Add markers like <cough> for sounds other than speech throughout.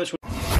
Un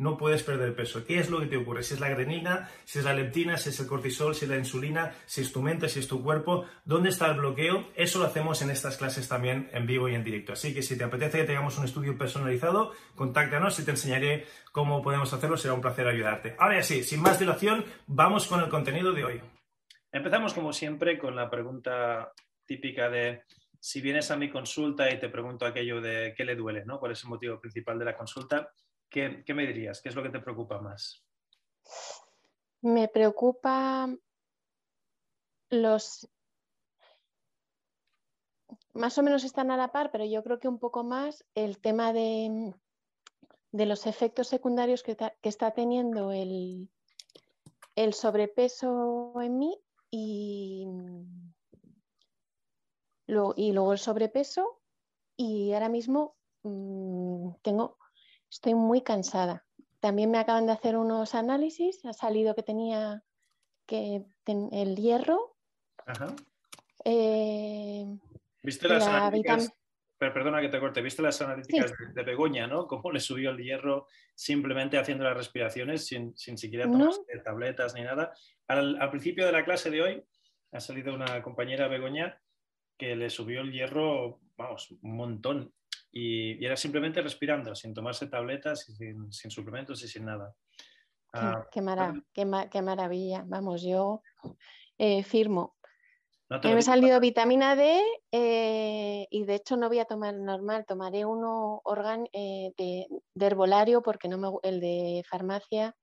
no puedes perder peso. ¿Qué es lo que te ocurre? Si es la grenina, si es la leptina, si es el cortisol, si es la insulina, si es tu mente, si es tu cuerpo, ¿dónde está el bloqueo? Eso lo hacemos en estas clases también en vivo y en directo. Así que si te apetece que tengamos un estudio personalizado, contáctanos y te enseñaré cómo podemos hacerlo. Será un placer ayudarte. Ahora sí, sin más dilación, vamos con el contenido de hoy. Empezamos como siempre con la pregunta típica de si vienes a mi consulta y te pregunto aquello de qué le duele, ¿no? ¿Cuál es el motivo principal de la consulta? ¿Qué, me dirías? ¿Qué es lo que te preocupa más? Me preocupa los... Más o menos están a la par, pero yo creo que un poco más el tema de, de los efectos secundarios que, está teniendo el, el, sobrepeso en mí y, luego el sobrepeso y ahora mismo mm, tengo estoy muy cansada. También me acaban de hacer unos análisis, ha salido que tenía que el hierro. Ajá. Eh, ¿Viste las analíticas? perdona que te corte, ¿viste las analíticas de, Begoña, ¿no? Cómo le subió el hierro simplemente haciendo las respiraciones sin, siquiera tomar tabletas ni nada. Al, al, principio de la clase de hoy ha salido una compañera Begoña que le subió el hierro, vamos, un montón. Y, era simplemente respirando, sin tomarse tabletas, y sin, suplementos y sin nada. Ah, qué, maravilla. Vamos, yo eh, firmo. me he salido vitamina D eh, y de hecho no voy a tomar normal, tomaré uno eh, de, herbolario porque no me, el de farmacia.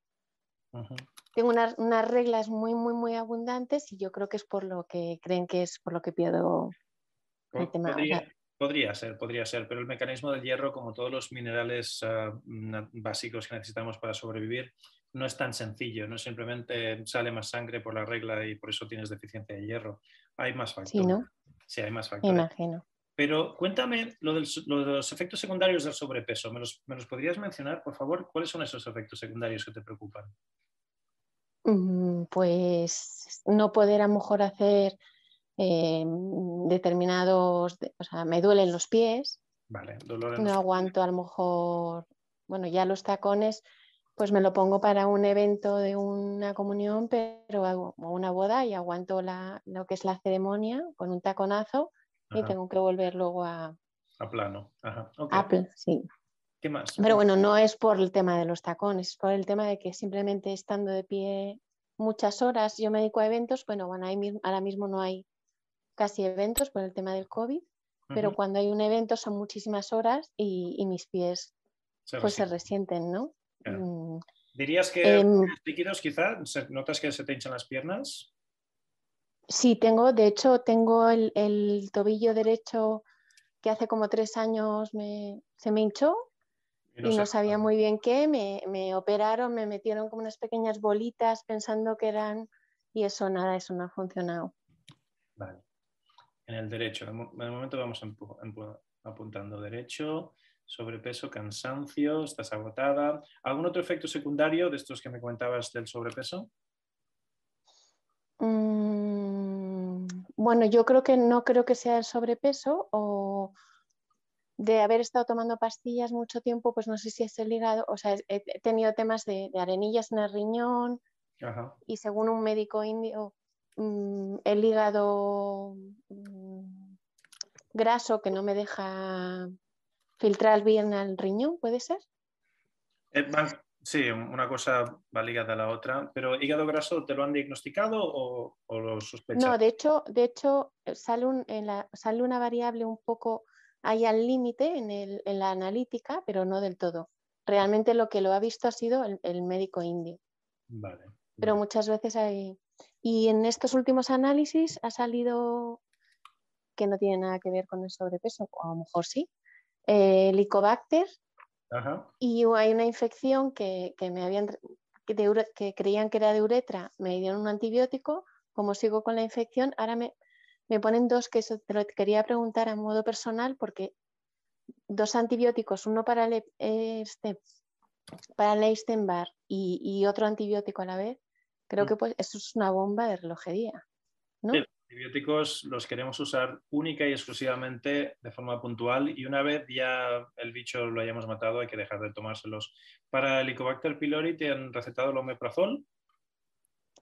Tengo unas, reglas muy, muy, muy abundantes y yo creo que es por lo que creen que es por lo que pierdo el tema. Podría ser, podría ser, pero el mecanismo del hierro, como todos los minerales ah, básicos que necesitamos para sobrevivir, no es tan sencillo, no simplemente sale más sangre por la regla y por eso tienes deficiencia de hierro. Hay más factores. Sí, ¿no? Sí, hay más factores. Imagino. Pero cuéntame lo, de los efectos secundarios del sobrepeso. ¿Me los, ¿Me los, podrías mencionar, por favor? ¿Cuáles son esos efectos secundarios que te preocupan? Mm, pues no poder a lo mejor hacer eh, determinados, o sea, me duelen los pies, vale, dolor no aguanto a lo mejor, bueno, ya los tacones, pues me lo pongo para un evento de una comunión, pero hago una boda y aguanto la, lo que es la ceremonia con un taconazo y tengo que volver luego a... A plano. Ajá. Apple, sí. ¿Qué más? Pero bueno, no es por el tema de los tacones, es por el tema de que simplemente estando de pie muchas horas, yo me dedico a eventos, bueno, bueno, ahora mismo no hay casi eventos por el tema del COVID, pero cuando hay un evento son muchísimas horas y, mis pies pues se resienten, ¿no? Mm. ¿Dirías que em, líquidos quizá? ¿Notas que se te hinchan las piernas? Sí, tengo, de hecho, tengo el, tobillo derecho que hace como tres años se me hinchó y no, sabía muy bien qué, me, operaron, me metieron como unas pequeñas bolitas pensando que eran y eso nada, eso no ha funcionado. Vale. En el derecho, de momento vamos apuntando derecho, sobrepeso, cansancio, estás agotada. ¿Algún otro efecto secundario de estos que me comentabas del sobrepeso? Mm, bueno, yo creo que no creo que sea el sobrepeso o de haber estado tomando pastillas mucho tiempo, pues no sé si es el hígado, o sea, he tenido temas de, arenillas en el riñón y según un médico indio, mm, el hígado mm, graso que no me deja filtrar bien al riñón, ¿puede ser? Eh, sí, una cosa va ligada a la otra, pero hígado graso, ¿te lo han diagnosticado o, lo sospechas? No, de hecho, de hecho sale, en la, sale una variable un poco ahí al límite en, la analítica, pero no del todo. Realmente lo que lo ha visto ha sido el, médico indio. Vale, Pero muchas veces hay... Y en estos últimos análisis ha salido que no tiene nada que ver con el sobrepeso, o a lo mejor sí, eh, Helicobacter. Y hay una infección que, me habían, que, creían que era de uretra, me dieron un antibiótico, como sigo con la infección, ahora me, me ponen dos que te lo quería preguntar a modo personal porque dos antibióticos, uno para el, este, para el Eisenbar y, y, otro antibiótico a la vez, creo mm. que pues eso es una bomba de relojería. ¿no? antibióticos los queremos usar única y exclusivamente de forma puntual y una vez ya el bicho lo hayamos matado hay que dejar de tomárselos. Para el Helicobacter pylori te han recetado el omeprazol.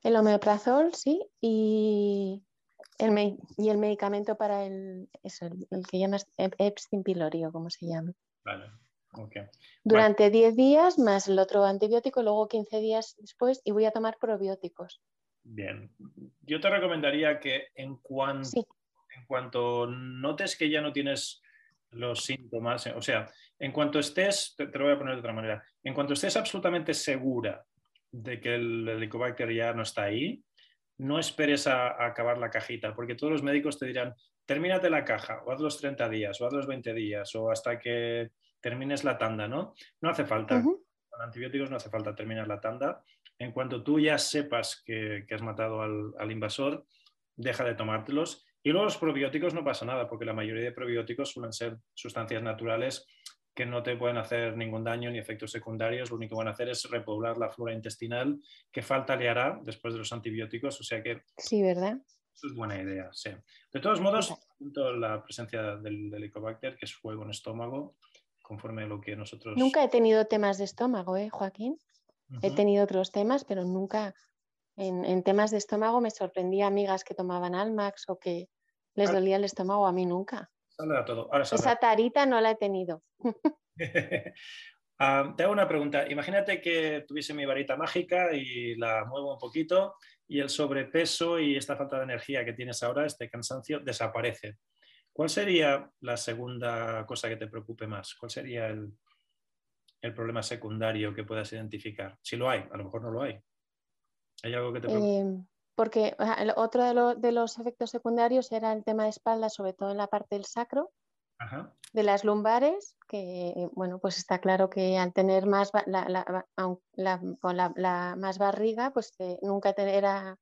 El omeprazol, sí, y el, y el medicamento para el, el, que llamas Epstein pylori o como se llama. Vale. Durante 10 días más el otro antibiótico, luego 15 días después y voy a tomar probióticos. Bien, yo te recomendaría que en cuanto, en cuanto notes que ya no tienes los síntomas, o sea, en cuanto estés, te, lo voy a poner de otra manera, en cuanto estés absolutamente segura de que el helicobacter ya no está ahí, no esperes a, acabar la cajita, porque todos los médicos te dirán, termínate la caja, o haz los 30 días, o haz los 20 días, o hasta que termines la tanda, ¿no? No hace falta. Con antibióticos no hace falta terminar la tanda en cuanto tú ya sepas que, has matado al, invasor, deja de tomártelos. Y luego los probióticos no pasa nada, porque la mayoría de probióticos suelen ser sustancias naturales que no te pueden hacer ningún daño ni efectos secundarios. Lo único que van a hacer es repoblar la flora intestinal, que falta le hará después de los antibióticos. O sea que. Sí, ¿verdad? Eso es buena idea, sí. De todos modos, la presencia del, Helicobacter, que es fuego en estómago, conforme a lo que nosotros. Nunca he tenido temas de estómago, ¿eh, Joaquín? He tenido otros temas, pero nunca en, temas de estómago me sorprendía amigas que tomaban Almax o que les dolía el estómago, a mí nunca. Esa tarita no la he tenido. <laughs> <laughs> Ah, te hago una pregunta. Imagínate que tuviese mi varita mágica y la muevo un poquito y el sobrepeso y esta falta de energía que tienes ahora, este cansancio, desaparece. ¿Cuál sería la segunda cosa que te preocupe más? ¿Cuál sería el, el problema secundario que puedas identificar? Si lo hay, a lo mejor no lo hay. ¿Hay algo que te eh, porque otro de, los efectos secundarios era el tema de espalda, sobre todo en la parte del sacro, de las lumbares, que bueno, pues está claro que al tener más la, la, más barriga, pues eh, nunca era,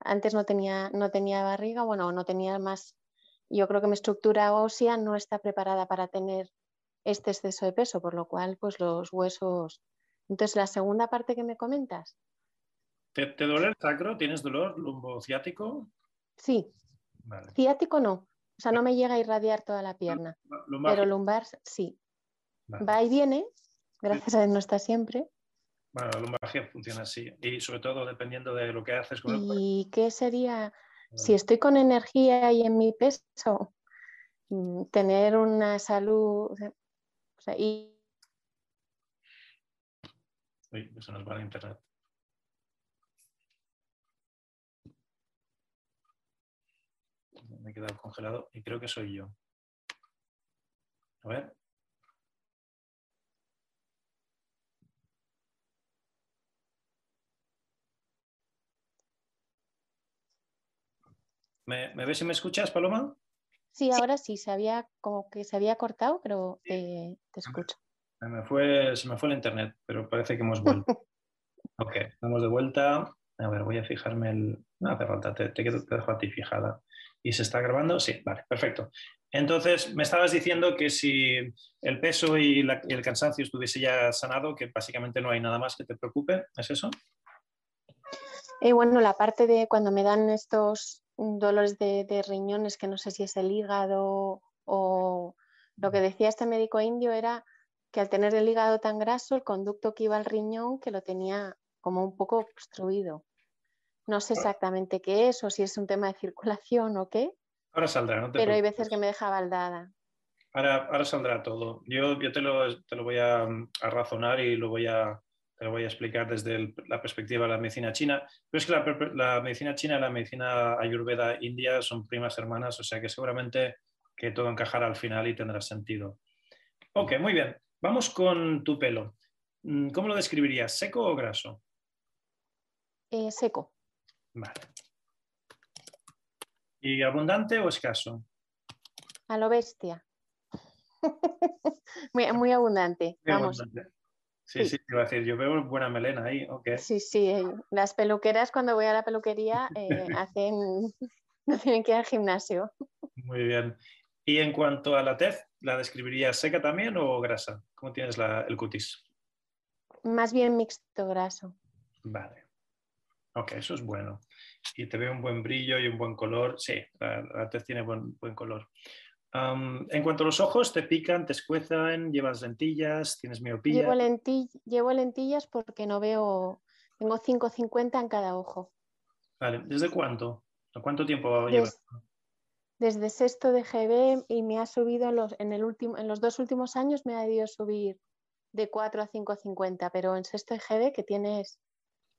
antes no tenía, no tenía barriga, bueno, no tenía más, yo creo que mi estructura ósea no está preparada para tener este exceso de peso, por lo cual pues los huesos... Entonces, la segunda parte que me comentas. ¿Te, duele el sacro? ¿Tienes dolor lumbociático? Sí. Ciático no. O sea, no me llega a irradiar toda la pierna. Pero lumbar sí. Va y viene, gracias a Dios no está siempre. Bueno, la lumbalgia funciona así. Y sobre todo dependiendo de lo que haces con ¿Y qué sería? Si estoy con energía y en mi peso, mm, tener una salud. O sea, y... Uy, eso nos va a internet. Me he quedado congelado y creo que soy yo. A ver. ¿Me, ves y me escuchas, Paloma? Sí, ahora sí, se había, como que se había cortado, pero te, escucho. Me fue, se me fue el internet, pero parece que hemos vuelto. <laughs> ok, estamos de vuelta. A ver, voy a fijarme el. No hace falta, te, te, te dejo a ti fijada. ¿Y se está grabando? Sí, vale, perfecto. Entonces, me estabas diciendo que si el peso y, el cansancio estuviese ya sanado, que básicamente no hay nada más que te preocupe, ¿es eso? Eh, bueno, la parte de cuando me dan estos dolores de, riñones, que no sé si es el hígado o lo que decía este médico indio era que al tener el hígado tan graso, el conducto que iba al riñón, que lo tenía como un poco obstruido. No sé exactamente qué es o si es un tema de circulación o qué. Ahora saldrá, no te Pero hay veces que me deja baldada. Ahora, ahora saldrá todo. Yo, yo te, lo, te, lo, voy a, a razonar y lo voy a, te lo voy a explicar desde la perspectiva de la medicina china, pero es que la, medicina china y la medicina ayurveda india son primas hermanas, o sea que seguramente que todo encajará al final y tendrá sentido. Ok, muy bien. Vamos con tu pelo. Mm, ¿Cómo lo describirías? ¿Seco o graso? Eh, seco. Vale. ¿Y abundante o escaso? A lo bestia. <laughs> muy, abundante. Vamos. Sí, sí, iba a decir, yo veo buena melena ahí, ok. Sí, sí, eh, las peluqueras cuando voy a la peluquería eh, <laughs> hacen, <laughs> no tienen que ir al gimnasio. Muy bien. Y en cuanto a la tez, ¿la describirías seca también o grasa? ¿Cómo tienes el cutis? Más bien mixto graso. Vale. Ok, eso es bueno. Y te veo un buen brillo y un buen color. Sí, la, tez tiene buen, buen color en cuanto a los ojos, ¿te pican, te escuezan, llevas lentillas, tienes miopía? Llevo, lentillas porque no veo, tengo 5,50 en cada ojo. Vale, ¿desde cuánto? ¿Cuánto tiempo llevas? Desde sexto de GB y me ha subido en los, en, el último, en los dos últimos años me ha debido subir de 4 a 5,50, pero en sexto de GB que tienes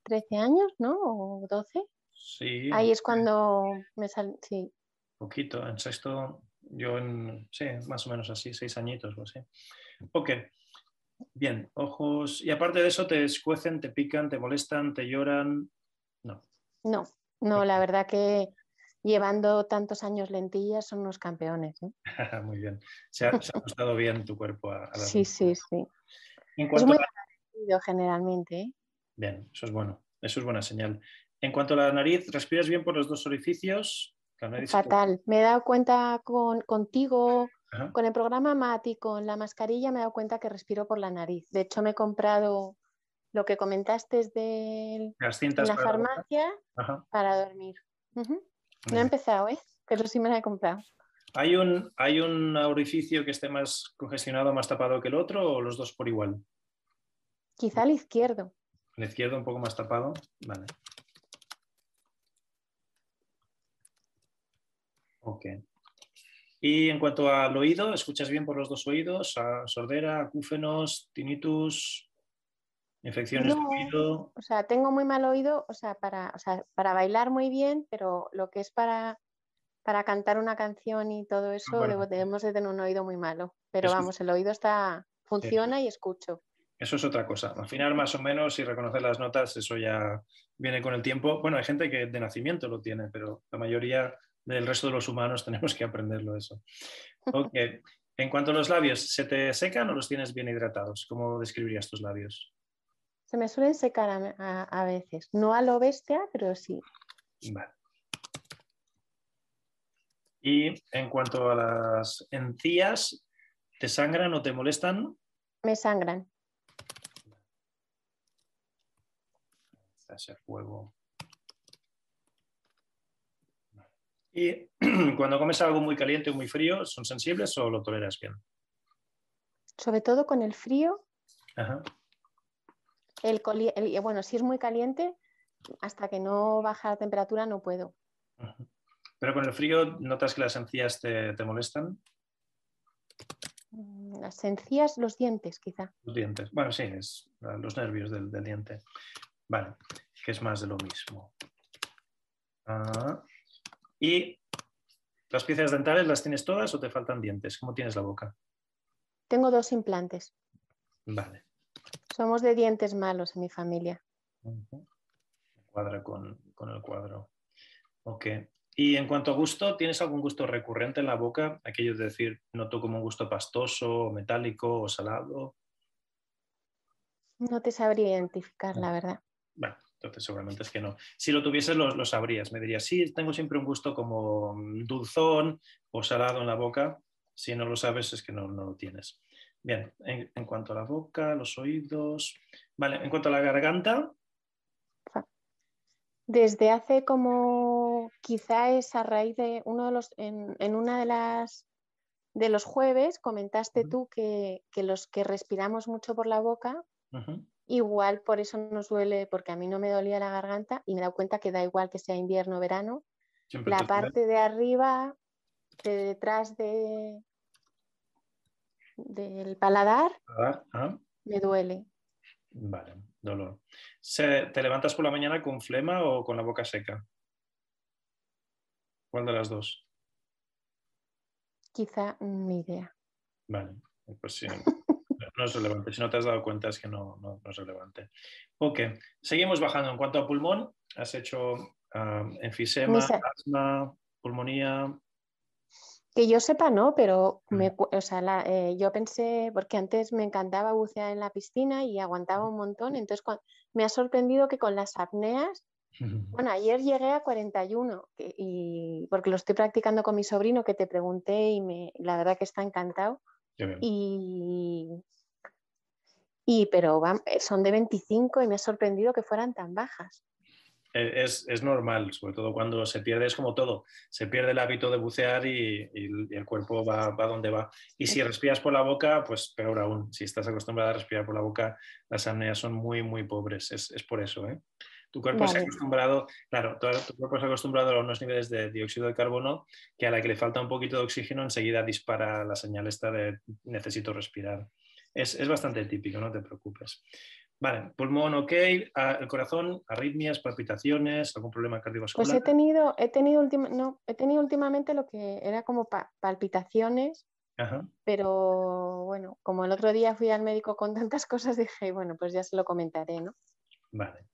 13 años, ¿no? ¿O 12? Sí. Ahí es cuando me sale, sí. Poquito, en sexto yo en, sí, más o menos así, seis añitos o así. Ok, bien, ojos. Y aparte de eso, ¿te escuecen, te pican, te molestan, te lloran? No. No, no, la verdad que llevando tantos años lentillas son unos campeones. ¿eh? <laughs> muy bien. Se ha, ajustado bien tu cuerpo a, la Sí, sí, sí. es muy a... generalmente. ¿eh? Bien, eso es bueno. Eso es buena señal. En cuanto a la nariz, ¿respiras bien por los dos orificios? Fatal. Me he dado cuenta con, contigo, con el programa Mati, con la mascarilla, me he dado cuenta que respiro por la nariz. De hecho, me he comprado lo que comentaste de la farmacia para dormir. No he empezado, ¿eh? pero sí me la he comprado. ¿Hay un, ¿Hay un orificio que esté más congestionado, más tapado que el otro o los dos por igual? Quizá el izquierdo. El izquierdo un poco más tapado. Vale. Ok. Y en cuanto al oído, ¿escuchas bien por los dos oídos? ¿Sordera, acúfenos, tinnitus, infecciones de oído? O sea, tengo muy mal oído, o sea, para, para bailar muy bien, pero lo que es para, para cantar una canción y todo eso, debemos de tener un oído muy malo. Pero vamos, el oído está, funciona y escucho. Eso es otra cosa. Afinar más o menos y reconocer las notas, eso ya viene con el tiempo. Bueno, hay gente que de nacimiento lo tiene, pero la mayoría del resto de los humanos <laughs> tenemos que aprenderlo eso. Ok. En cuanto a los labios, ¿se te secan o los tienes bien hidratados? ¿Cómo describirías tus labios? Se me suelen secar a, veces. No a lo bestia, pero sí. Vale. Y en cuanto a las encías, ¿te sangran o te molestan? Me sangran. Ese fuego. Y <clears throat> cuando comes algo muy caliente o muy frío, ¿son sensibles o lo toleras bien? Sobre todo con el frío. El, bueno, si es muy caliente, hasta que no baja la temperatura no puedo. Pero con el frío, ¿notas que las encías te, molestan? Mm, las encías, los dientes, quizá. Los dientes. Bueno, sí, es los nervios del, diente. Vale, que es más de lo mismo. Ah, ¿Y las piezas dentales las tienes todas o te faltan dientes? ¿Cómo tienes la boca? Tengo dos implantes. Vale. Somos de dientes malos en mi familia. Cuadra con, con, el cuadro. Ok. Y en cuanto a gusto, ¿tienes algún gusto recurrente en la boca? Aquello de decir, noto como un gusto pastoso, metálico o salado. No te sabría identificar, la verdad. Bueno, entonces seguramente es que no. Si lo tuvieses, lo, sabrías. Me dirías, sí, tengo siempre un gusto como dulzón o salado en la boca. Si no lo sabes, es que no, no lo tienes. Bien, en, en, cuanto a la boca, los oídos. Vale, en cuanto a la garganta. Desde hace como, quizá es a raíz de uno de los, en, una de las de los jueves comentaste tú que, los que respiramos mucho por la boca, igual por eso nos duele, porque a mí no me dolía la garganta y me he dado cuenta que da igual que sea invierno o verano. la parte de arriba, de detrás de del paladar, me duele. Vale, dolor. ¿Te levantas por la mañana con flema o con la boca seca? ¿Cuál de las dos? Quizá ni idea. Vale, pues sí. <laughs> No es relevante. Si no te has dado cuenta es que no, no, es relevante. Ok, seguimos bajando. En cuanto a pulmón, has hecho ah, enfisema, asma, pulmonía, que yo sepa, no, pero mm. me, o sea, eh, yo pensé, porque antes me encantaba bucear en la piscina y aguantaba un montón, entonces me ha sorprendido que con las apneas, <laughs> bueno, ayer llegué a 41, y, porque lo estoy practicando con mi sobrino que te pregunté y me, la verdad que está encantado. Y, y, pero son de 25 y me ha sorprendido que fueran tan bajas. E, es, normal, sobre todo cuando se pierde, es como todo, se pierde el hábito de bucear y, el cuerpo va, va, donde va. Y si respiras por la boca, pues peor aún. Si estás acostumbrada a respirar por la boca, las apneas son muy, muy pobres. Es, por eso. ¿eh? Tu cuerpo se ha acostumbrado, claro, tu, cuerpo se ha acostumbrado a unos niveles de dióxido de carbono que a la que le falta un poquito de oxígeno enseguida dispara la señal esta de necesito respirar. Es, es bastante típico, no te preocupes. Vale, pulmón ok, el corazón, arritmias, palpitaciones, algún problema cardiovascular. Pues he tenido, he tenido, no, he tenido últimamente lo que era como palpitaciones, pero bueno, como el otro día fui al médico con tantas cosas, <laughs> dije, bueno, pues ya se lo comentaré, ¿no? Vale,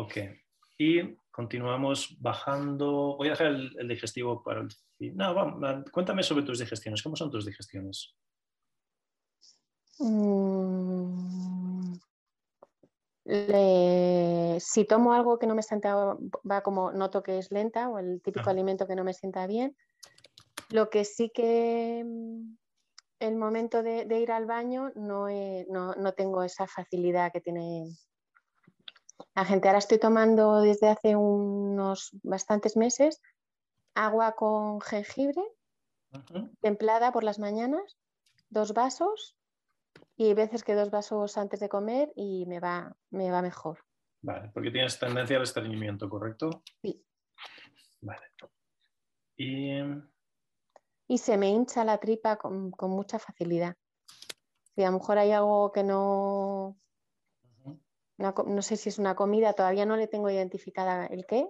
ok. Y continuamos bajando. Voy a dejar el, digestivo para el. No, cuéntame sobre tus digestiones. ¿Cómo son tus digestiones? Mm, si tomo algo que no me sienta, va como noto que es lenta o el típico alimento que no me sienta bien. Lo que sí que mm, el momento de, ir al baño no, no, tengo esa facilidad que tiene la gente. Ahora estoy tomando desde hace unos bastantes meses agua con jengibre, templada por las mañanas, dos vasos y hay veces que dos vasos antes de comer y me va, me va mejor. Vale, porque tienes tendencia al estreñimiento, ¿correcto? Sí. Vale. Y... y se me hincha la tripa con, mucha facilidad. Si a lo mejor hay algo que no, no, sé si es una comida, todavía no le tengo identificada el qué.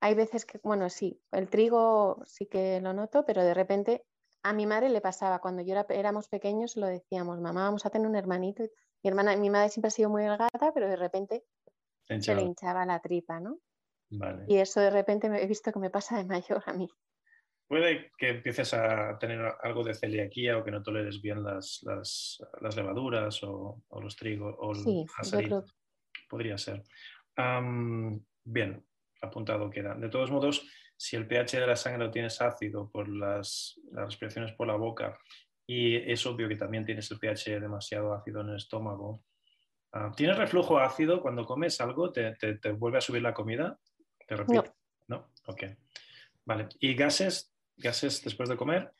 Hay veces que, bueno, sí, el trigo sí que lo noto, pero de repente a mi madre le pasaba, cuando yo era, éramos pequeños lo decíamos, mamá, vamos a tener un hermanito. Mi, hermana, mi madre siempre ha sido muy delgada, pero de repente se le hinchaba la tripa, ¿no? Y eso de repente he visto que me pasa de mayor a mí. Puede que empieces a tener algo de celiaquía o que no toleres bien las, levaduras o, los trigos o sí, Podría ser. bien, apuntado queda. De todos modos, si el pH de la sangre lo tienes ácido por las, respiraciones por la boca y es obvio que también tienes el pH demasiado ácido en el estómago, ah, ¿tienes reflujo ácido cuando comes algo? ¿Te, vuelve a subir la comida? ¿Te No. ¿No? Ok. Vale. ¿Y gases? ¿Gases después de comer?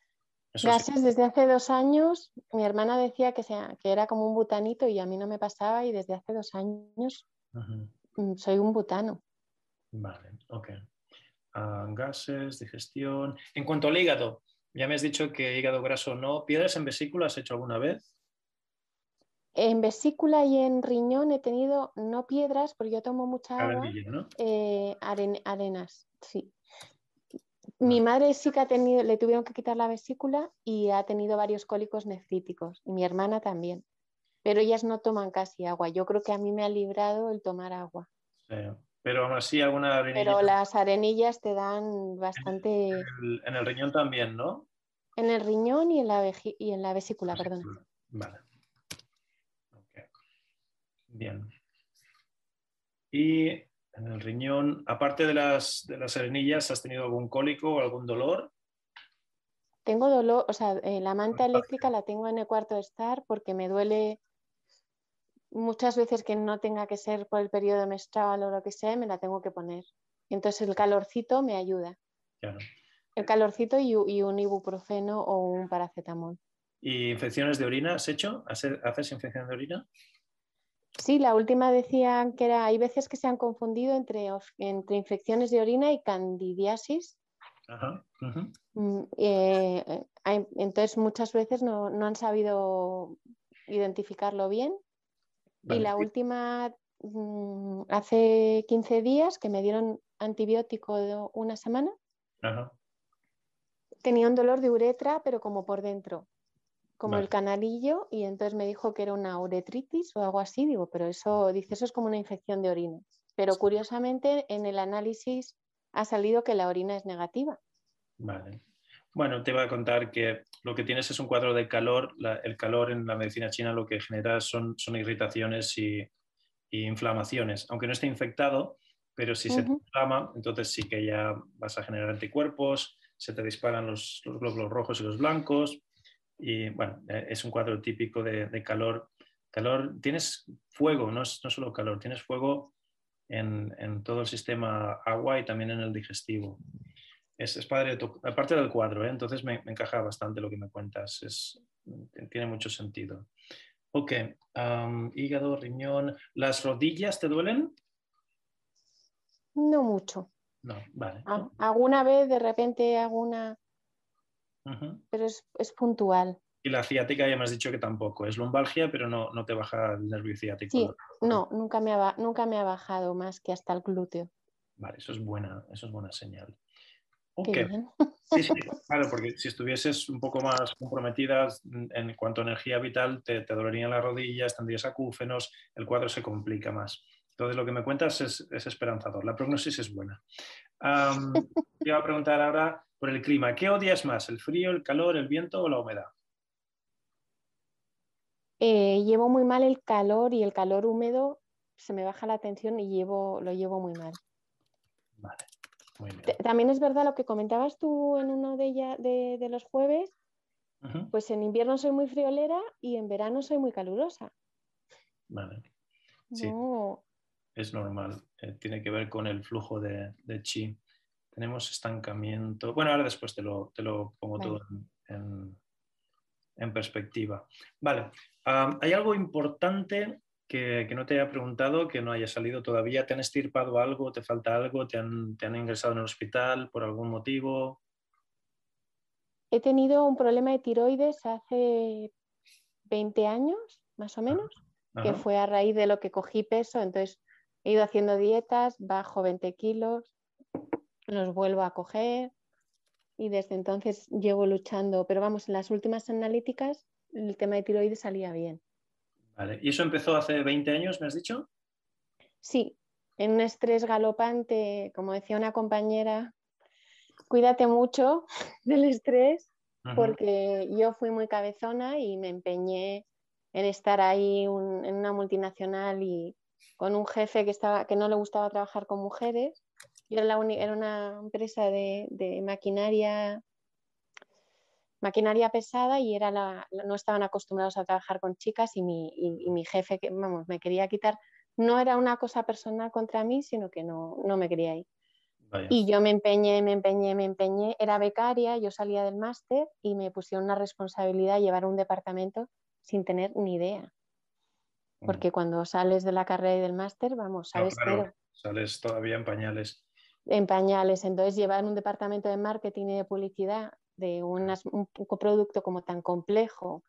Gases desde hace dos años, mi hermana decía que, sea, que era como un butanito y a mí no me pasaba y desde hace dos años mm, soy un butano. Vale, ok. Ah, gases, digestión. En cuanto al hígado, ya me has dicho que hígado graso no. ¿Piedras en vesícula has hecho alguna vez? En vesícula y en riñón he tenido, no piedras, porque yo tomo mucha agua, eh, arenas, sí. Mi madre sí que ha tenido, le tuvieron que quitar la vesícula y ha tenido varios cólicos nefríticos, y mi hermana también. Pero ellas no toman casi agua. Yo creo que a mí me ha librado el tomar agua. Pero aún así alguna arenilla. Pero las arenillas te dan bastante. En el, riñón también, ¿no? En el riñón y en la, y en la vesícula, perdón. Vale. Bien. Y en el riñón, aparte de las, de las arenillas, ¿has tenido algún cólico o algún dolor? Tengo dolor, o sea, eh, la manta eléctrica la tengo en el cuarto de estar porque me duele muchas veces que no tenga que ser por el periodo menstrual o lo que sea, me la tengo que poner. Entonces el calorcito me ayuda. El calorcito y, un ibuprofeno o un paracetamol. ¿Y infecciones de orina has hecho? ¿Haces infección de orina? Sí, la última decían que era, hay veces que se han confundido entre, entre infecciones de orina y candidiasis. Mm, eh, entonces muchas veces no, han sabido identificarlo bien. Y la última, mm, hace 15 días que me dieron antibiótico de una semana, tenía un dolor de uretra, pero como por dentro como el canalillo y entonces me dijo que era una uretritis o algo así, digo, pero eso, dice, eso es como una infección de orina. Pero curiosamente en el análisis ha salido que la orina es negativa. Vale. Bueno, te voy a contar que lo que tienes es un cuadro de calor. el calor en la medicina china lo que genera son, son irritaciones y, inflamaciones. Aunque no esté infectado, pero si se te inflama, entonces sí que ya vas a generar anticuerpos, se te disparan los, los glóbulos rojos y los blancos, y bueno, eh, es un cuadro típico de, calor. Calor, tienes fuego, no, es, no solo calor, tienes fuego en, en, todo el sistema agua y también en el digestivo. Es, es padre, aparte del cuadro, ¿eh? entonces me, encaja bastante lo que me cuentas, es, tiene mucho sentido. Ok, hígado, riñón, ¿las rodillas te duelen? No mucho. No, vale. Alguna vez de repente alguna pero es, puntual. Y la ciática ya me has dicho que tampoco, es lumbalgia, pero no, no te baja el nervio ciático. Sí, no, nunca me, ha, nunca me ha bajado más que hasta el glúteo. Vale, eso es buena, eso es buena señal. Ok. Sí, sí, <laughs> claro, porque si estuvieses un poco más comprometida en cuanto a energía vital, te, te dolerían las rodillas, tendrías acúfenos, el cuadro se complica más. Entonces, lo que me cuentas es, esperanzador. La prognosis es buena. te iba a preguntar ahora por el clima. ¿Qué odias más? ¿El frío, el calor, el viento o la humedad? Eh, llevo muy mal el calor y el calor húmedo se me baja la tensión y llevo, lo llevo muy mal. Vale, También es verdad lo que comentabas tú en uno de, de, los jueves, pues en invierno soy muy friolera y en verano soy muy calurosa. Vale. Sí es normal, eh, tiene que ver con el flujo de, chi. Tenemos estancamiento. Bueno, ahora después te lo, te lo pongo todo en, perspectiva. Vale, hay algo importante que, no te haya preguntado, que no haya salido todavía. ¿Te han estirpado algo? ¿Te falta algo? ¿Te han, te han ingresado en el hospital por algún motivo? He tenido un problema de tiroides hace 20 años, más o menos, que fue a raíz de lo que cogí peso. Entonces, He ido haciendo dietas, bajo 20 kilos, los vuelvo a coger y desde entonces llevo luchando. Pero vamos, en las últimas analíticas el tema de tiroides salía bien. Vale. ¿Y eso empezó hace 20 años, me has dicho? Sí, en un estrés galopante, como decía una compañera, cuídate mucho <laughs> del estrés, porque yo fui muy cabezona y me empeñé en estar ahí en una multinacional y, con un jefe que, estaba, que no le gustaba trabajar con mujeres. Era, la era una empresa de, maquinaria maquinaria pesada y era la, no estaban acostumbrados a trabajar con chicas y mi, mi, jefe que vamos, me quería quitar. No era una cosa personal contra mí, sino que no, no me quería ir. Y yo me empeñé, me empeñé, me empeñé. Era becaria, yo salía del máster y me pusieron una responsabilidad de llevar un departamento sin tener ni idea. Mm. Porque cuando sales de la carrera y del máster, vamos, sabes claro, Sales todavía en pañales. En pañales. Entonces, llevar un departamento de marketing y de publicidad de un producto como tan complejo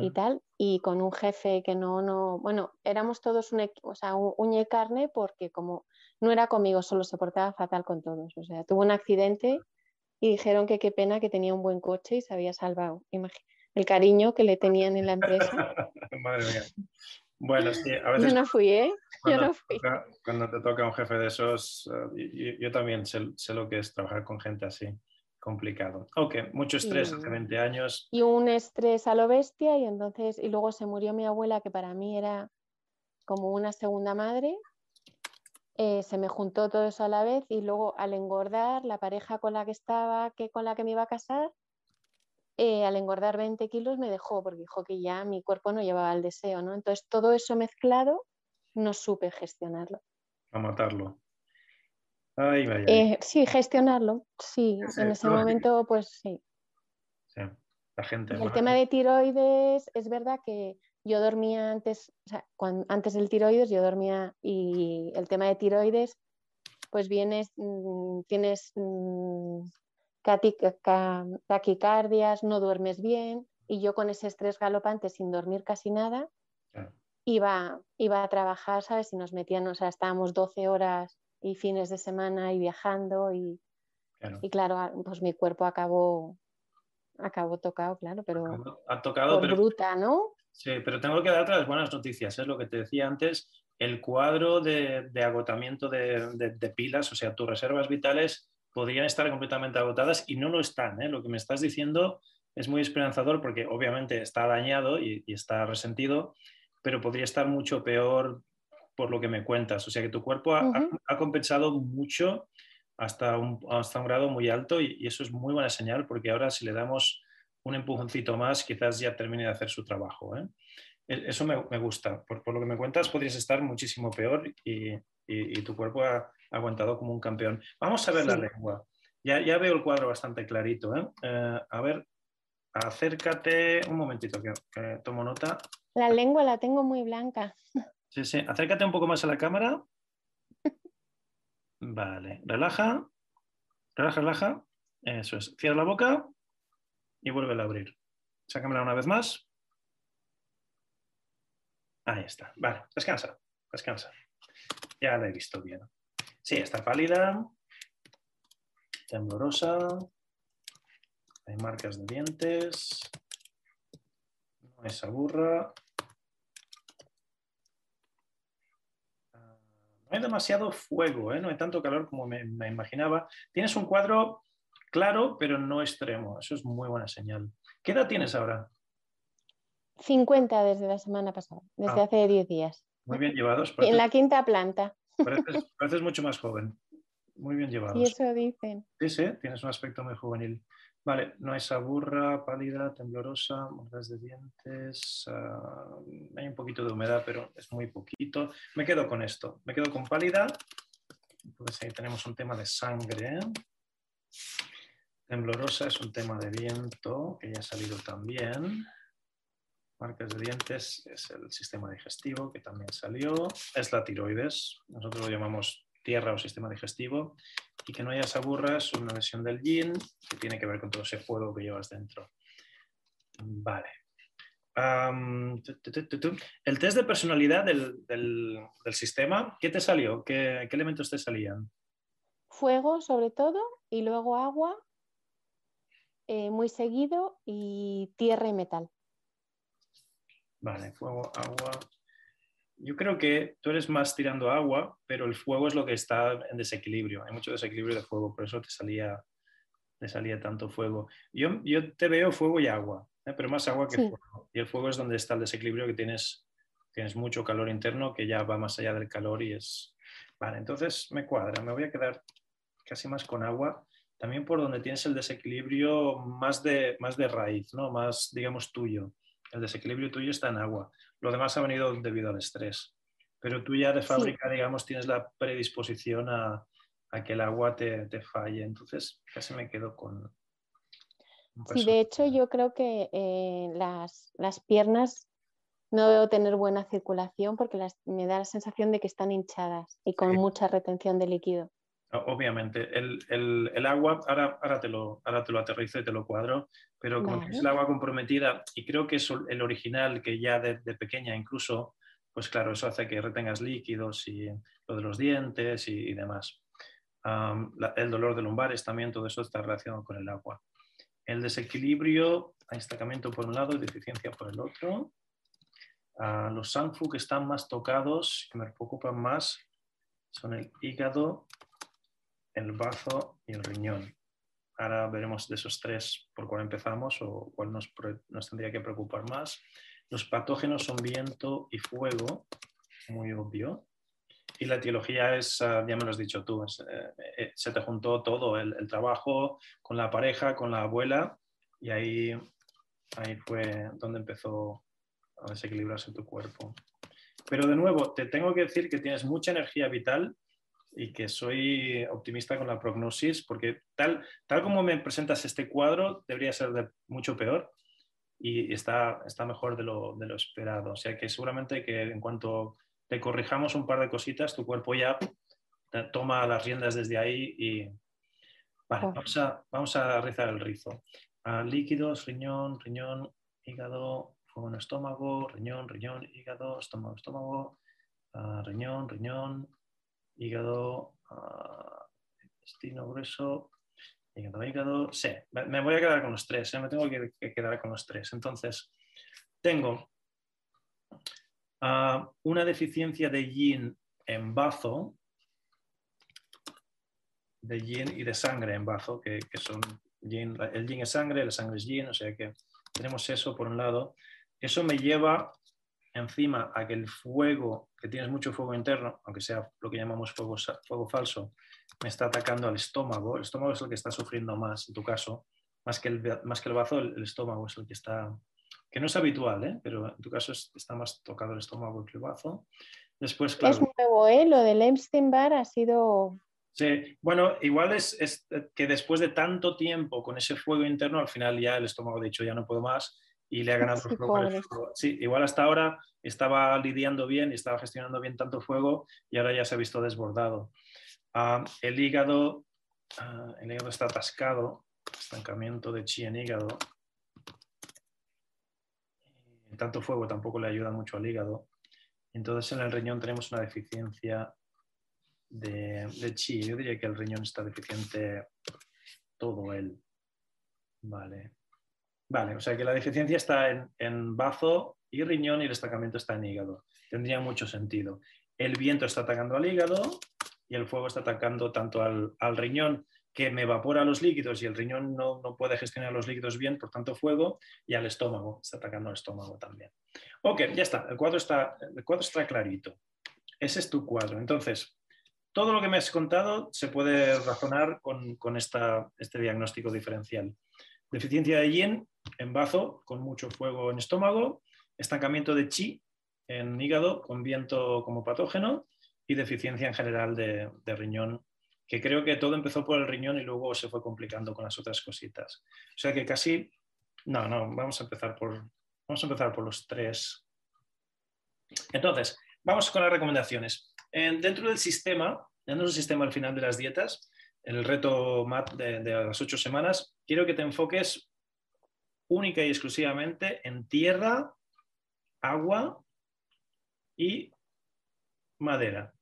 y tal, y con un jefe que no, no, bueno, éramos todos un, o sea, uña y carne porque como no era conmigo, solo se portaba fatal con todos, o sea, tuvo un accidente y dijeron que qué pena que tenía un buen coche y se había salvado. el cariño que le tenían en la empresa. <laughs> Madre mía. Bueno, sí, a veces... Yo no fui, ¿eh? Yo no fui. cuando te toca un jefe de esos, eh, yo, también sé, sé, lo que es trabajar con gente así complicado. Ok, mucho estrés hace 20 años. Y un estrés a lo bestia y entonces, y luego se murió mi abuela que para mí era como una segunda madre. Eh, se me juntó todo eso a la vez y luego al engordar, la pareja con la que estaba, que con la que me iba a casar, eh, al engordar 20 kilos me dejó porque dijo que ya mi cuerpo no llevaba el deseo, ¿no? Entonces todo eso mezclado no supe gestionarlo. A matarlo. Eh, sí, gestionarlo, sí, en ese momento pues sí. Sí, la gente. el tema de tiroides, es verdad que yo dormía antes, o sea, antes del tiroides yo dormía y el tema de tiroides, pues vienes, mm, tienes mm, taquicardias, no duermes bien y yo con ese estrés galopante sin dormir casi nada, iba, iba a trabajar, ¿sabes? Y nos metían, o sea, estábamos 12 horas y fines de semana y viajando y claro, y claro ah, pues mi cuerpo acabó, acabó tocado, claro, pero ha tocado, por bruta, ¿no? Sí, pero tengo que dar las buenas noticias, es lo que te decía antes, el cuadro de, de agotamiento de, de, pilas, o sea, tus reservas vitales podrían estar completamente agotadas y no lo están. ¿eh? Lo que me estás diciendo es muy esperanzador porque obviamente está dañado y, y está resentido, pero podría estar mucho peor por lo que me cuentas. O sea que tu cuerpo ha, compensado mucho hasta un, hasta un grado muy alto y, eso es muy buena señal porque ahora si le damos un empujoncito más quizás ya termine de hacer su trabajo. ¿eh? E, eso me, gusta. Por, lo que me cuentas podrías estar muchísimo peor y, tu cuerpo ha, aguantado como un campeón. Vamos a ver la lengua. Ya, ya, veo el cuadro bastante clarito. ¿eh? Eh, a ver, acércate un momentito que tomo nota. La lengua la tengo muy blanca. Sí, sí. Acércate un poco más a la cámara. Vale. Relaja. Relaja, relaja. Eso es. Cierra la boca y vuelve a abrir. Sácamela una vez más. Ahí está. Vale. Descansa. Descansa. Ya la he visto bien. Sí, está pálida. Temblorosa. Hay marcas de dientes. No es aburra. hay demasiado fuego, ¿eh? no hay tanto calor como me, imaginaba. Tienes un cuadro claro, pero no extremo. Eso es muy buena señal. ¿Qué edad tienes ahora? 50 desde la semana pasada, desde ah. hace 10 días. Muy bien llevados. en la quinta planta. Pareces, mucho más joven. Muy bien llevados. Y eso dicen. Sí, sí, tienes un aspecto muy juvenil. Vale, no es aburra, pálida, temblorosa, mordas de dientes, ah, hay un poquito de humedad, pero es muy poquito. Me quedo con esto, me quedo con pálida, pues ahí tenemos un tema de sangre. Temblorosa es un tema de viento, que ya ha salido también. Marcas de dientes es el sistema digestivo, que también salió. Es la tiroides, nosotros lo llamamos tierra o sistema digestivo y que no haya aburras, una lesión del yin que tiene que ver con todo ese fuego que llevas dentro. Vale. el test de personalidad del, sistema, ¿qué te salió? ¿Qué, elementos te salían? Fuego sobre todo y luego agua eh, muy seguido y tierra y metal. Vale, fuego, agua, yo creo que tú eres más tirando agua, pero el fuego es lo que está en desequilibrio. Hay mucho desequilibrio de fuego, por eso te salía, te salía tanto fuego. Yo, yo te veo fuego y agua, ¿eh? pero más agua que fuego. Y el fuego es donde está el desequilibrio, que tienes, tienes mucho calor interno, que ya va más allá del calor y es... Vale, entonces me cuadra. Me voy a quedar casi más con agua. También por donde tienes el desequilibrio más de, más de raíz, ¿no? más, digamos, tuyo. El desequilibrio tuyo está en agua. Lo demás ha venido debido al estrés. Pero tú ya de fábrica, digamos, tienes la predisposición a, a que el agua te, falle. Entonces casi me quedo con... Sí, de hecho yo creo que eh, las, las, piernas no debo tener buena circulación porque me da la sensación de que están hinchadas y con mucha retención de líquido. Obviamente, el, agua, ahora, ahora, te lo, ahora te lo aterrizo y te lo cuadro, pero como es el agua comprometida, y creo que es el original que ya de, pequeña incluso, pues claro, eso hace que retengas líquidos y lo de los dientes y, demás. el dolor de lumbares también, todo eso está relacionado con el agua. El desequilibrio, estancamiento por un lado y deficiencia por el otro. Ah, los sanfu que están más tocados, que me preocupan más, son el hígado el bazo y el riñón. Ahora veremos de esos tres por cuál empezamos o cuál nos, tendría que preocupar más. Los patógenos son viento y fuego, muy obvio. Y la etiología es, ah, ya me lo has dicho tú, eh, eh, se te juntó todo, el, trabajo con la pareja, con la abuela, y ahí, ahí fue donde empezó a desequilibrarse tu cuerpo. Pero de nuevo, te tengo que decir que tienes mucha energía vital y que soy optimista con la prognosis, porque tal, tal como me presentas este cuadro, debería ser de mucho peor y está, está mejor de lo, de lo esperado. O sea que seguramente que en cuanto te corrijamos un par de cositas, tu cuerpo ya toma las riendas desde ahí y vale, vamos, a, vamos a rizar el rizo. Ah, líquidos, riñón, riñón, hígado, fuego en estómago, riñón, riñón, hígado, estómago, estómago, ah, riñón, riñón, hígado, uh, intestino grueso, hígado, hígado. Sí, me, voy a quedar con los tres, ¿eh? me tengo que, quedar con los tres. Entonces, tengo ah, una deficiencia de yin en bazo, de yin y de sangre en bazo, que, son el yin es sangre, la sangre es yin, o sea que tenemos eso por un lado. Eso me lleva encima a que el fuego, que tienes mucho fuego interno, aunque sea lo que llamamos fuego, fuego falso, me está atacando al estómago. El estómago es el que está sufriendo más, en tu caso, más que el, más que el bazo, el, estómago es el que está, que no es habitual, ¿eh? pero en tu caso está más tocado el estómago que el bazo. Después, claro, es nuevo, ¿eh? lo del Epstein Bar ha sido... Sí, bueno, igual es, es, que después de tanto tiempo con ese fuego interno, al final ya el estómago ha dicho ya no puedo más y le ha ganado sí, fuego. Sí, igual hasta ahora estaba lidiando bien y estaba gestionando bien tanto fuego y ahora ya se ha visto desbordado. Ah, el, hígado, ah, el hígado está atascado, estancamiento de chi en hígado. Tanto fuego tampoco le ayuda mucho al hígado. Entonces en el riñón tenemos una deficiencia de, de chi. Yo diría que el riñón está deficiente todo él. Vale. Vale, o sea que la deficiencia está en, bazo y riñón y el estancamiento está en hígado. Tendría mucho sentido. El viento está atacando al hígado y el fuego está atacando tanto al, riñón que me evapora los líquidos y el riñón no, puede gestionar los líquidos bien, por tanto fuego, y al estómago, está atacando al estómago también. Ok, ya está, el cuadro está, el cuadro está clarito. Ese es tu cuadro. Entonces, todo lo que me has contado se puede razonar con, con este diagnóstico diferencial. Deficiencia de yin en bazo, con mucho fuego en estómago, estancamiento de chi en hígado, con viento como patógeno, y deficiencia en general de, riñón, que creo que todo empezó por el riñón y luego se fue complicando con las otras cositas. O sea que casi, no, no, vamos a empezar por, vamos a empezar por los tres. Entonces, vamos con las recomendaciones. dentro del sistema, dentro del sistema al final de las dietas, el reto MAT de, de las ocho semanas, quiero que te enfoques única y exclusivamente en tierra, agua y madera.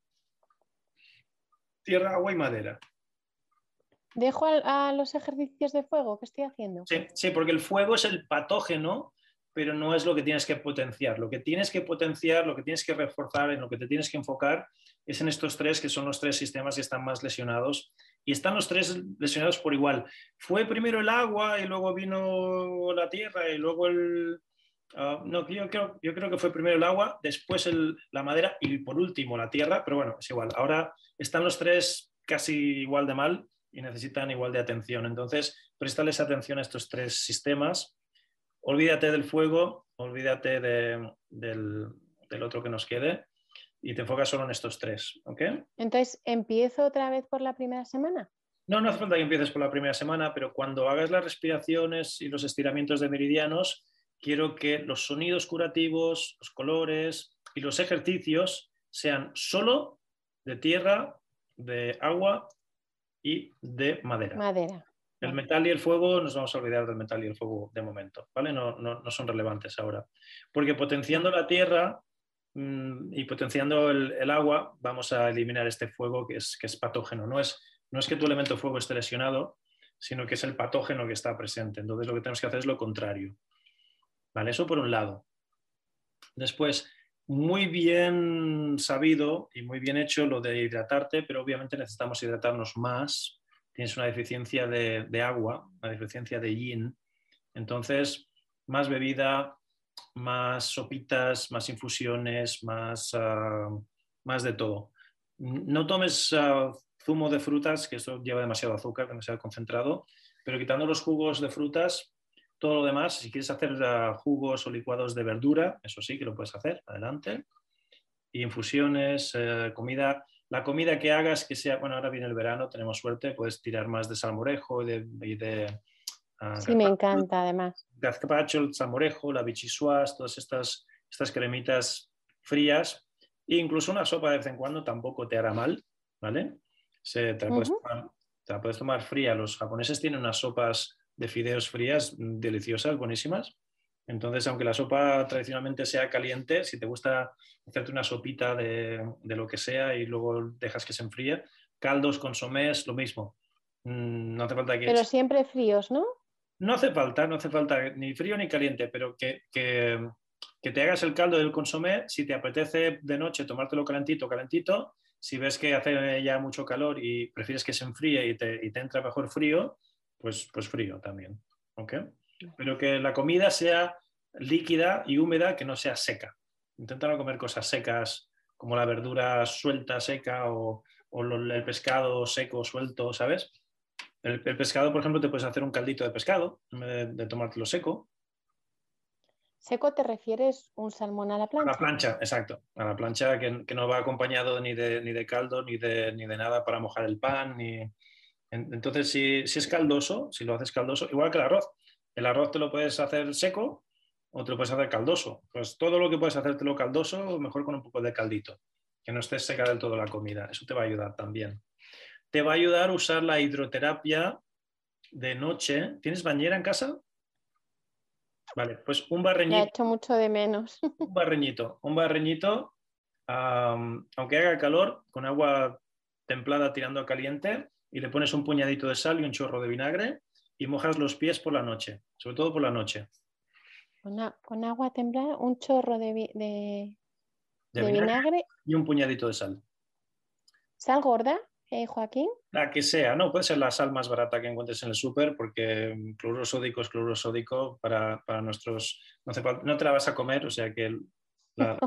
Tierra, agua y madera. ¿Dejo a, los ejercicios de fuego que estoy haciendo? Sí, sí, porque el fuego es el patógeno, pero no es lo que tienes que potenciar. Lo que tienes que potenciar, lo que tienes que reforzar, en lo que te tienes que enfocar, es en estos tres, que son los tres sistemas que están más lesionados y están los tres lesionados por igual. Fue primero el agua y luego vino la tierra y luego el... Ah, no, yo creo, yo creo que fue primero el agua, después la madera y por último la tierra, pero bueno, es igual. Ahora están los tres casi igual de mal y necesitan igual de atención. Entonces, préstales atención a estos tres sistemas. Olvídate del fuego, olvídate del, del otro que nos quede y te enfocas solo en estos tres. ¿ok? Entonces, ¿empiezo otra vez por la primera semana? No, no hace falta que empieces por la primera semana, pero cuando hagas las respiraciones y los estiramientos de meridianos, quiero que los sonidos curativos, los colores y los ejercicios sean solo de tierra, de agua y de madera. Madera. El metal y el fuego, nos vamos a olvidar del metal y el fuego de momento, ¿vale? No, no, son relevantes ahora. Porque potenciando la tierra y potenciando el, agua, vamos a eliminar este fuego que es, que es patógeno. No es, no es que tu elemento fuego esté lesionado, sino que es el patógeno que está presente. Entonces lo que tenemos que hacer es lo contrario. ¿Vale? Eso por un lado. Después, muy bien sabido y muy bien hecho lo de hidratarte, pero obviamente necesitamos hidratarnos más tienes una deficiencia de, agua, una deficiencia de yin. Entonces, más bebida, más sopitas, más infusiones, más, ah, más de todo. No tomes ah, zumo de frutas, que eso lleva demasiado azúcar, demasiado concentrado, pero quitando los jugos de frutas, todo lo demás, si quieres hacer ah, jugos o licuados de verdura, eso sí que lo puedes hacer, adelante. infusiones, eh, comida, la comida que hagas, que sea, bueno, ahora viene el verano, tenemos suerte, puedes tirar más de salmorejo y de... Ah, sí, me encanta además. Gazpacho, el salmorejo, la bichisuas, todas estas, estas cremitas frías. E incluso una sopa de vez en cuando tampoco te hará mal, ¿vale? Se, te, la puedes tomar, te la puedes tomar fría. Los japoneses tienen unas sopas de fideos frías deliciosas, buenísimas. Entonces, aunque la sopa tradicionalmente sea caliente, si te gusta hacerte una sopita de, lo que sea y luego dejas que se enfríe, caldos, consomés, lo mismo. Mm, no hace falta que... Pero siempre fríos, ¿no? No hace falta, no hace falta ni frío ni caliente, pero que, te hagas el caldo del consomé, si te apetece de noche tomártelo calentito, calentito, si ves que hace ya mucho calor y prefieres que se enfríe y te, y te entra mejor frío, pues, pues frío también. ¿ok?, pero que la comida sea líquida y húmeda, que no sea seca. Intenta no comer cosas secas como la verdura suelta, seca o, el pescado seco, suelto, ¿sabes? El, pescado, por ejemplo, te puedes hacer un caldito de pescado en vez de, tomártelo seco. ¿Seco te refieres un salmón a la plancha? A la plancha, exacto. A la plancha que, no va acompañado ni de, ni de caldo, ni de, ni de, nada para mojar el pan. Ni... Entonces, si, si, es caldoso, si lo haces caldoso, igual que el arroz. El arroz te lo puedes hacer seco o te lo puedes hacer caldoso. Pues todo lo que puedes hacértelo caldoso, mejor con un poco de caldito, que no estés seca del todo la comida. Eso te va a ayudar también. Te va a ayudar a usar la hidroterapia de noche. ¿Tienes bañera en casa? Vale, pues un barreñito. Me ha hecho mucho de menos. <laughs> Un barreñito, un barreñito, aunque haga calor, con agua templada tirando a caliente, y le pones un puñadito de sal y un chorro de vinagre y mojas los pies por la noche, sobre todo por la noche. Con, agua templada, un chorro de, de, vinagre, y un puñadito de sal. ¿Sal gorda, eh, Joaquín? La que sea, no, puede ser la sal más barata que encuentres en el súper porque cloruro sódico es cloruro sódico para, nuestros... No, te la vas a comer, o sea que la,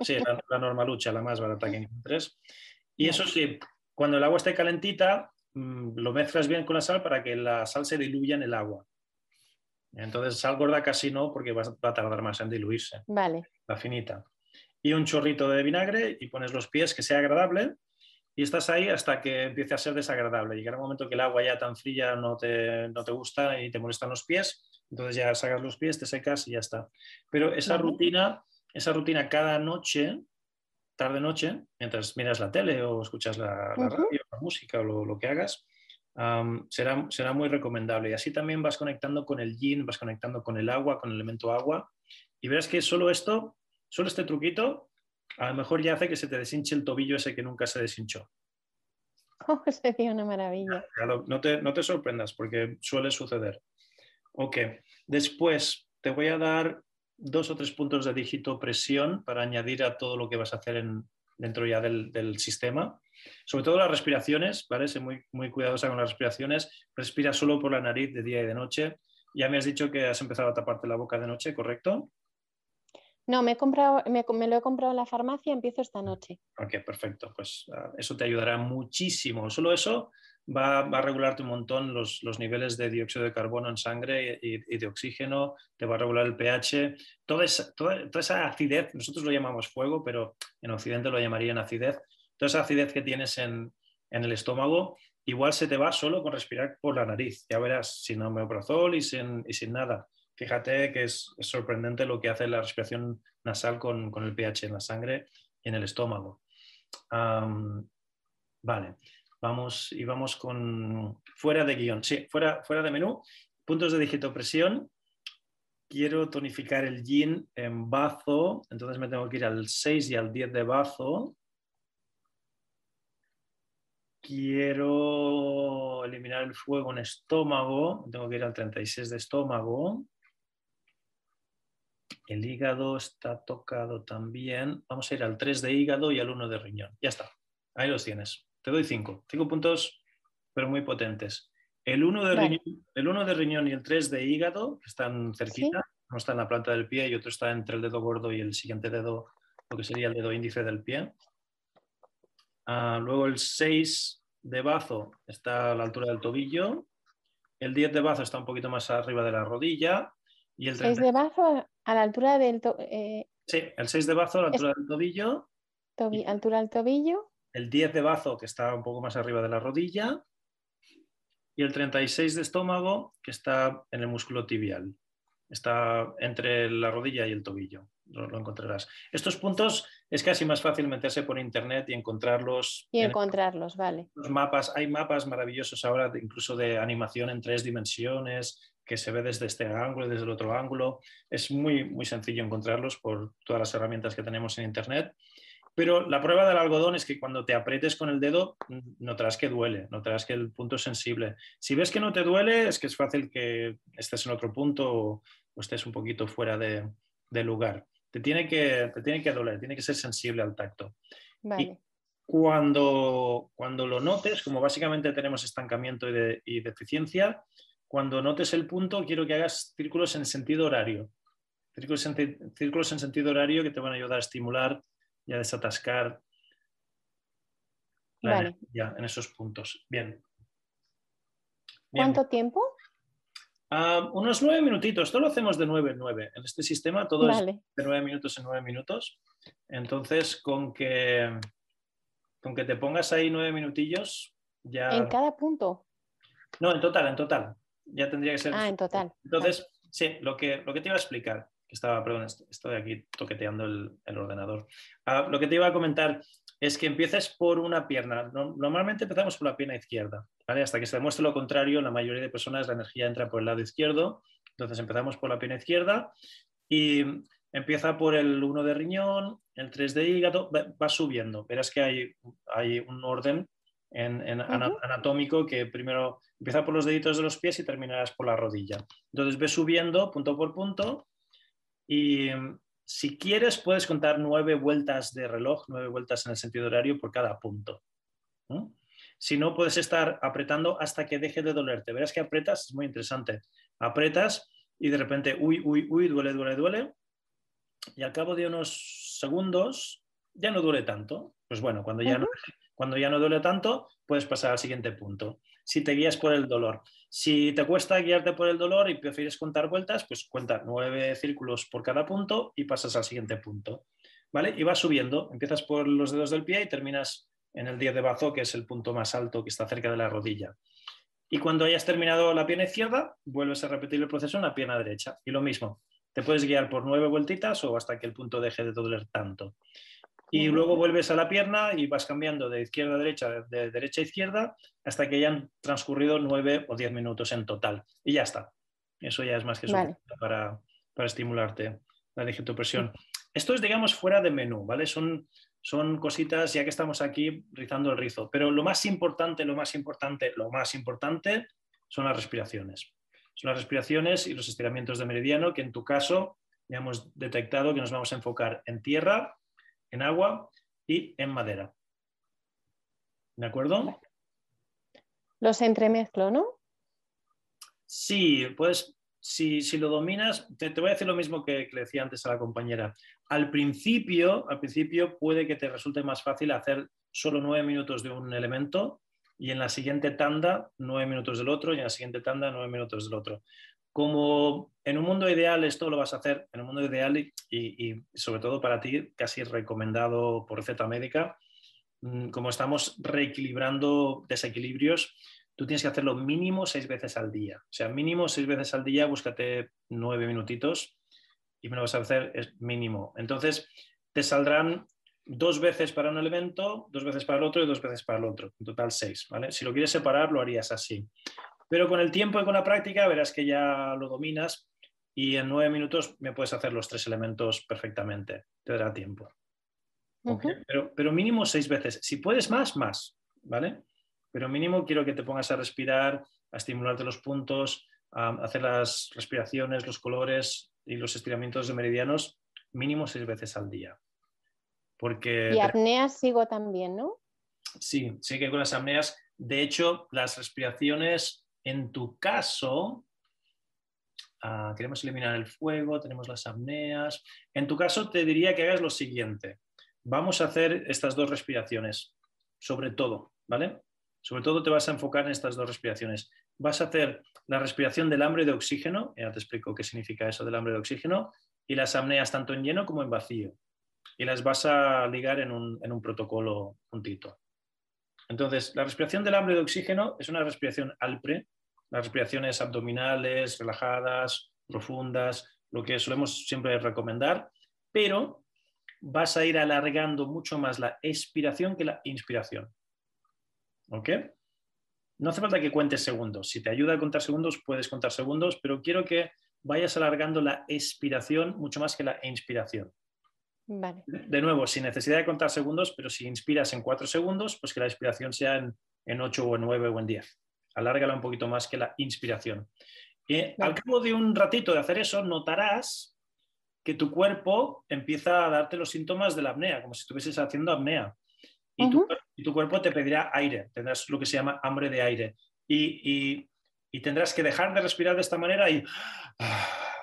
sí, la, la normalucha, la más barata que encuentres. Y eso sí, cuando el agua esté calentita, Mm, lo mezclas bien con la sal para que la sal se diluya en el agua. Entonces, sal gorda casi no, porque va a tardar más en diluirse. Vale. La finita. Y un chorrito de vinagre y pones los pies que sea agradable y estás ahí hasta que empiece a ser desagradable. Llegará un momento que el agua ya tan fría no te, no te gusta y te molestan los pies, entonces ya sacas los pies, te secas y ya está. Pero esa rutina, esa rutina cada noche tarde-noche, mientras miras la tele o escuchas la, radio, la música o lo, que hagas, será, será muy recomendable. Y así también vas conectando con el yin, vas conectando con el agua, con el elemento agua, y verás que solo esto, solo este truquito, a lo mejor ya hace que se te deshinche el tobillo ese que nunca se deshinchó. <laughs> Oh, sería una maravilla. No te, no te sorprendas porque suele suceder. Ok, después te voy a dar dos o tres puntos de dígito presión para añadir a todo lo que vas a hacer en, dentro ya del, sistema. Sobre todo las respiraciones, ¿vale? Sé muy, muy cuidadosa con las respiraciones. Respira solo por la nariz de día y de noche. Ya me has dicho que has empezado a taparte la boca de noche, ¿correcto? No, me, he comprado, me, lo he comprado en la farmacia, empiezo esta noche. Ok, perfecto. Pues ah, eso te ayudará muchísimo. Solo eso va, a regularte un montón los, niveles de dióxido de carbono en sangre y, de oxígeno, te va a regular el pH, toda esa, toda, esa acidez, nosotros lo llamamos fuego, pero en Occidente lo llamarían acidez, toda esa acidez que tienes en, el estómago, igual se te va solo con respirar por la nariz, ya verás, sin omeprazol y sin, y sin nada. Fíjate que es, sorprendente lo que hace la respiración nasal con, el pH en la sangre y en el estómago. vale, vamos y vamos con fuera de guion. Sí, fuera, fuera de menú. Puntos de digitopresión. Quiero tonificar el yin en bazo, entonces me tengo que ir al 6 y al 10 de bazo. Quiero eliminar el fuego en estómago, tengo que ir al 36 de estómago. El hígado está tocado también. Vamos a ir al 3 de hígado y al 1 de riñón. Ya está. Ahí los tienes. Te doy 5. 5 puntos, pero muy potentes. El 1 de, riñón, el de riñón y el 3 de hígado, que están cerquita, uno está en la planta del pie y otro está entre el dedo gordo y el siguiente dedo, lo que sería el dedo índice del pie. Ah, luego el 6 de bazo está a la altura del tobillo. El 10 de bazo está un poquito más arriba de la rodilla. Y el 6 de bazo a la altura del. Eh, sí, el 6 de bazo a la altura del tobillo. altura del tobillo. El 10 de bazo, que está un poco más arriba de la rodilla. Y el 36 de estómago, que está en el músculo tibial. Está entre la rodilla y el tobillo. Lo, lo, encontrarás. Estos puntos es casi más fácil meterse por internet y encontrarlos. Y encontrarlos, vale. Los mapas, hay mapas maravillosos ahora, incluso de animación en tres dimensiones, que se ve desde este ángulo y desde el otro ángulo. Es muy, muy sencillo encontrarlos por todas las herramientas que tenemos en Internet. Pero la prueba del algodón es que cuando te aprietes con el dedo, notarás que duele, notarás que el punto es sensible. Si ves que no te duele, es que es fácil que estés en otro punto o, estés un poquito fuera de, lugar. Te tiene, que, te tiene que doler, tiene que ser sensible al tacto. Vale. cuando, cuando lo notes, como básicamente tenemos estancamiento y, y deficiencia, cuando notes el punto, quiero que hagas círculos en sentido horario. Círculos en, sentido horario que te van a ayudar a estimular y a desatascar la energía en esos puntos. Bien. ¿Cuánto tiempo? Ah, unos nueve minutitos. Todo lo hacemos de nueve en nueve. En este sistema todo es de nueve minutos en nueve minutos. Entonces, con que, con que te pongas ahí nueve minutillos, ya. ¿En cada punto? No, en total, en total ya tendría que ser. Ah, en total. Entonces, sí, lo que, lo que te iba a explicar, que estaba, perdón, estoy aquí toqueteando el, ordenador. Ah, lo que te iba a comentar es que empieces por una pierna. Normalmente empezamos por la pierna izquierda, ¿vale? Hasta que se demuestre lo contrario, la mayoría de personas la energía entra por el lado izquierdo. Entonces empezamos por la pierna izquierda y empieza por el 1 de riñón, el 3 de hígado, va, subiendo. Verás que hay, hay un orden en, anatómico que primero empieza por los deditos de los pies y terminarás por la rodilla. Entonces ves subiendo punto por punto y si quieres puedes contar nueve vueltas de reloj, nueve vueltas en el sentido horario por cada punto. Si no, puedes estar apretando hasta que deje de dolerte. Verás que apretas, es muy interesante. Apretas y de repente, uy, uy, uy, duele, duele, duele. Y al cabo de unos segundos ya no duele tanto. Pues bueno, cuando ya no cuando ya no duele tanto, puedes pasar al siguiente punto. Si te guías por el dolor. Si te cuesta guiarte por el dolor y prefieres contar vueltas, pues cuenta nueve círculos por cada punto y pasas al siguiente punto. ¿Vale? Y vas subiendo. Empiezas por los dedos del pie y terminas en el 10 de bazo, que es el punto más alto que está cerca de la rodilla. Y cuando hayas terminado la pierna izquierda, vuelves a repetir el proceso en la pierna derecha. Y lo mismo, te puedes guiar por nueve vueltitas o hasta que el punto deje de doler tanto y luego vuelves a la pierna y vas cambiando de izquierda a derecha, de derecha a izquierda, hasta que hayan transcurrido nueve o diez minutos en total. Y ya está. Eso ya es más que suficiente para, para, estimularte la digitopresión. Esto es, digamos, fuera de menú, ¿vale? Son, son cositas, ya que estamos aquí rizando el rizo. Pero lo más importante, lo más importante, lo más importante son las respiraciones. Son las respiraciones y los estiramientos de meridiano, que en tu caso ya hemos detectado que nos vamos a enfocar en tierra, en agua y en madera. ¿De acuerdo? Los entremezclo, ¿no? Sí, pues si, lo dominas, te, voy a decir lo mismo que, le decía antes a la compañera. Al principio, al principio puede que te resulte más fácil hacer solo nueve minutos de un elemento y en la siguiente tanda nueve minutos del otro y en la siguiente tanda nueve minutos del otro. Como en un mundo ideal esto lo vas a hacer, en un mundo ideal y, sobre todo para ti, casi recomendado por receta médica, mm, como estamos reequilibrando desequilibrios, tú tienes que hacerlo mínimo seis veces al día. O sea, mínimo seis veces al día, búscate nueve minutitos y me lo vas a hacer es mínimo. Entonces, te saldrán dos veces para un elemento, dos veces para el otro y dos veces para el otro. En total seis. Si lo quieres separar, lo harías así. Pero con el tiempo y con la práctica verás que ya lo dominas y en nueve minutos me puedes hacer los tres elementos perfectamente. Te dará tiempo. pero, pero, mínimo seis veces. Si puedes más, más, ¿vale? Pero mínimo quiero que te pongas a respirar, a estimularte los puntos, a hacer las respiraciones, los colores y los estiramientos de meridianos mínimo seis veces al día. Porque y apneas sigo también, ¿no? Sí, sí que con las apneas. De hecho, las respiraciones en tu caso, ah, queremos eliminar el fuego, tenemos las apneas. En tu caso, te diría que hagas lo siguiente. Vamos a hacer estas dos respiraciones, sobre todo, ¿vale? Sobre todo te vas a enfocar en estas dos respiraciones. Vas a hacer la respiración del hambre de oxígeno, ya te explico qué significa eso del hambre de oxígeno, y las apneas tanto en lleno como en vacío. Y las vas a ligar en un, un protocolo puntito. Entonces, la respiración del hambre de oxígeno es una respiración alpre, las respiraciones abdominales, relajadas, profundas, lo que solemos siempre recomendar, pero vas a ir alargando mucho más la expiración que la inspiración. ¿Ok? No hace falta que cuentes segundos. Si te ayuda a contar segundos, puedes contar segundos, pero quiero que vayas alargando la expiración mucho más que la inspiración. De nuevo, sin necesidad de contar segundos, pero si inspiras en cuatro segundos, pues que la expiración sea en, en ocho o en nueve o en diez. Alárgala un poquito más que la inspiración. Y al cabo de un ratito de hacer eso, notarás que tu cuerpo empieza a darte los síntomas de la apnea, como si estuvieses haciendo apnea. Y, tu, cuerpo te pedirá aire, tendrás lo que se llama hambre de aire. Y, tendrás que dejar de respirar de esta manera y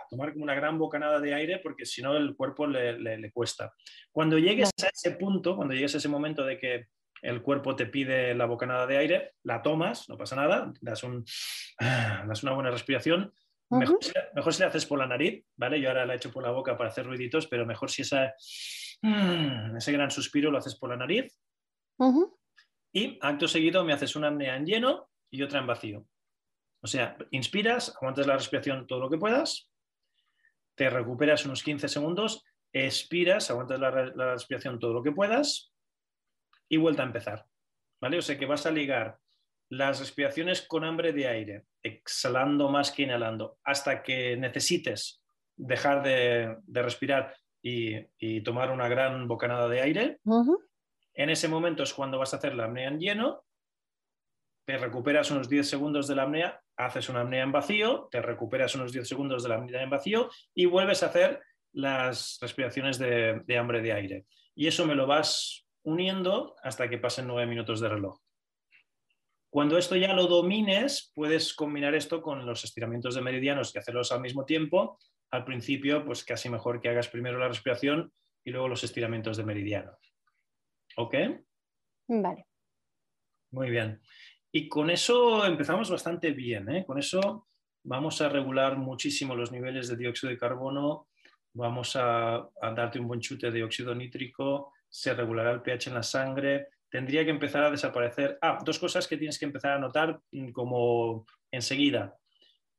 tomar como una gran bocanada de aire porque si no el cuerpo le, cuesta. Cuando llegues a ese punto, cuando llegues a ese momento de que el cuerpo te pide la bocanada de aire, la tomas, no pasa nada, das, un, <sighs> das una buena respiración. mejor, si, le haces por la nariz, ¿vale? Yo ahora la he hecho por la boca para hacer ruiditos, pero mejor si esa, <sighs> ese gran suspiro lo haces por la nariz. Y acto seguido me haces una apnea en lleno y otra en vacío. O sea, inspiras, aguantas la respiración todo lo que puedas, te recuperas unos 15 segundos, expiras, aguantas la, respiración todo lo que puedas y vuelta a empezar. ¿Vale? O sea que vas a ligar las respiraciones con hambre de aire, exhalando más que inhalando, hasta que necesites dejar de, respirar y, tomar una gran bocanada de aire. En ese momento es cuando vas a hacer la apnea en lleno, te recuperas unos 10 segundos de la apnea haces una apnea en vacío, te recuperas unos 10 segundos de la apnea en vacío y vuelves a hacer las respiraciones de, hambre de aire. Y eso me lo vas uniendo hasta que pasen nueve minutos de reloj. Cuando esto ya lo domines, puedes combinar esto con los estiramientos de meridianos y hacerlos al mismo tiempo. Al principio, pues casi mejor que hagas primero la respiración y luego los estiramientos de meridiano. ¿Ok? Vale. Muy bien. Y con eso empezamos bastante bien. ¿eh? Con eso vamos a regular muchísimo los niveles de dióxido de carbono, vamos a, darte un buen chute de dióxido nítrico, se regulará el pH en la sangre, tendría que empezar a desaparecer. Ah, dos cosas que tienes que empezar a notar mm, como enseguida.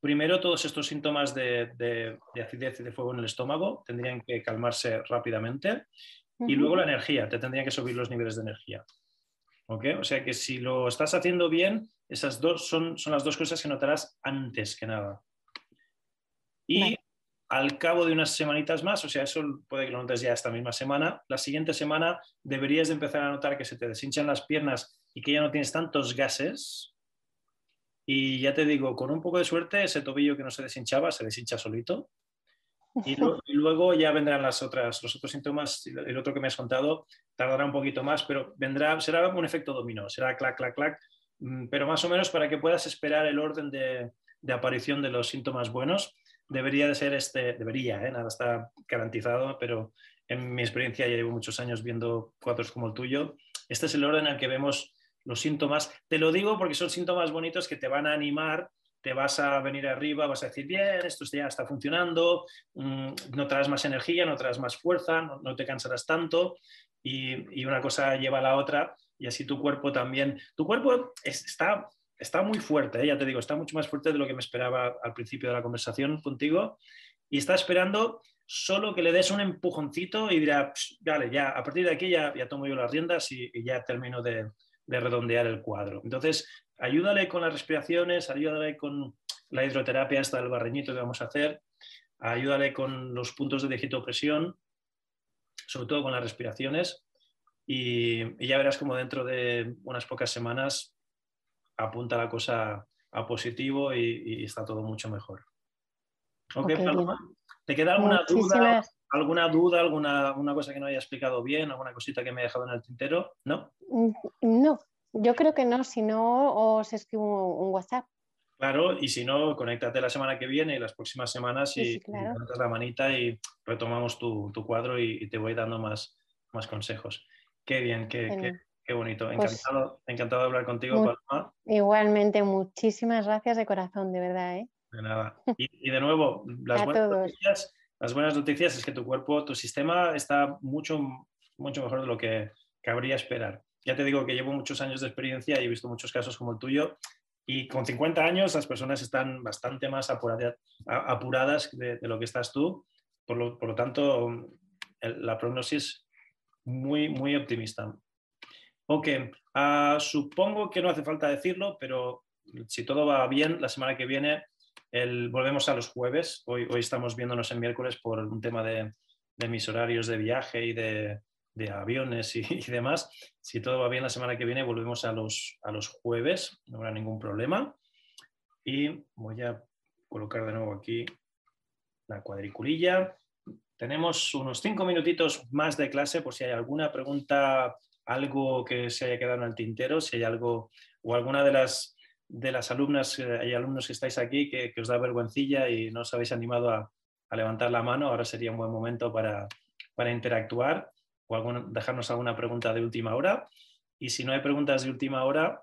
Primero, todos estos síntomas de, de, acidez y de fuego en el estómago tendrían que calmarse rápidamente. Y luego la energía, te tendrían que subir los niveles de energía. O sea que si lo estás haciendo bien, esas dos son, son las dos cosas que notarás antes que nada. Y al cabo de unas semanitas más, o sea, eso puede que lo notes ya esta misma semana, la siguiente semana deberías de empezar a notar que se te deshinchan las piernas y que ya no tienes tantos gases. Y ya te digo, con un poco de suerte, ese tobillo que no se deshinchaba se deshincha solito. Y, luego ya vendrán las otras, los otros síntomas, el otro que me has contado tardará un poquito más, pero vendrá, será un efecto dominó, será clac, clac, clac, mm, pero más o menos para que puedas esperar el orden de, aparición de los síntomas buenos, debería de ser este, debería, ¿eh? nada está garantizado, pero en mi experiencia ya llevo muchos años viendo cuadros como el tuyo, este es el orden en el que vemos los síntomas. Te lo digo porque son síntomas bonitos que te van a animar, te vas a venir arriba, vas a decir, bien, esto ya está funcionando, mm, no traes más energía, no traes más fuerza, no, te cansarás tanto y, una cosa lleva a la otra y así tu cuerpo también. Tu cuerpo está, está muy fuerte, ¿eh? ya te digo, está mucho más fuerte de lo que me esperaba al principio de la conversación contigo y está esperando solo que le des un empujoncito y dirá, vale, ya, a partir de aquí ya, ya tomo yo las riendas y ya termino de, de redondear el cuadro. Entonces, ayúdale con las respiraciones, ayúdale con la hidroterapia hasta el barreñito que vamos a hacer, ayúdale con los puntos de digitopresión, sobre todo con las respiraciones, y, ya verás como dentro de unas pocas semanas apunta la cosa a positivo y, está todo mucho mejor. ¿Te queda alguna duda? ¿Alguna duda, alguna una cosa que no haya explicado bien, alguna cosita que me he dejado en el tintero? ¿No? Mm, no, yo creo que no, si no os escribo un WhatsApp. Claro, y si no, conéctate la semana que viene y las próximas semanas y, sí, la manita y retomamos tu, cuadro y, te voy dando más, más consejos. Qué bien, qué, qué, bonito. Pues encantado, encantado de hablar contigo, Paloma. Igualmente, muchísimas gracias de corazón, de verdad. ¿eh? De nada. <laughs> Y, de nuevo, las buenas noticias las buenas noticias es que tu cuerpo, tu sistema está mucho, mucho mejor de lo que cabría esperar. Ya te digo que llevo muchos años de experiencia y he visto muchos casos como el tuyo y con 50 años las personas están bastante más apuradas de, lo que estás tú. Por lo, tanto, la prognosis muy, muy optimista. Ok, ah, supongo que no hace falta decirlo, pero si todo va bien, la semana que viene volvemos a los jueves. Hoy, estamos viéndonos en miércoles por un tema de, mis horarios de viaje y de, aviones <laughs> y, demás. Si todo va bien la semana que viene, volvemos a los, a los jueves. No habrá ningún problema. Y voy a colocar de nuevo aquí la cuadriculilla. Tenemos unos cinco minutitos más de clase por si hay alguna pregunta, algo que se haya quedado en el tintero, si hay algo o alguna de las de las alumnas y eh, alumnos que estáis aquí que, os da vergüencilla y no os habéis animado a, levantar la mano, ahora sería un buen momento para, interactuar o dejarnos alguna pregunta de última hora. Y si no hay preguntas de última hora,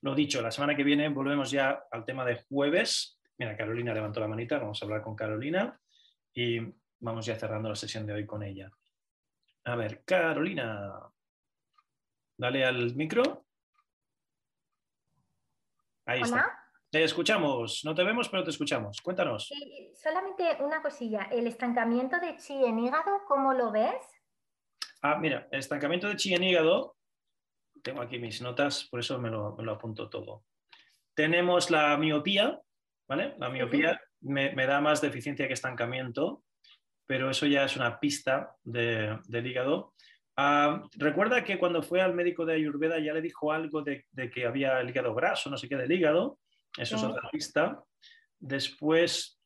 lo dicho, la semana que viene volvemos ya al tema de jueves. Mira, Carolina levantó la manita, vamos a hablar con Carolina y vamos ya cerrando la sesión de hoy con ella. A ver, Carolina, dale al micro. Ahí está. Te escuchamos, no te vemos, pero te escuchamos. Cuéntanos. solamente una cosilla. ¿El estancamiento de chi en hígado, cómo lo ves? Ah, mira, el estancamiento de chi en hígado, tengo aquí mis notas, por eso me lo, apunto todo. Tenemos la miopía, ¿vale? La miopía me, da más deficiencia que estancamiento, pero eso ya es una pista del hígado. Ah, recuerda que cuando fue al médico de Ayurveda ya le dijo algo de, que había el hígado graso, no sé qué del hígado. Eso es otra pista. Después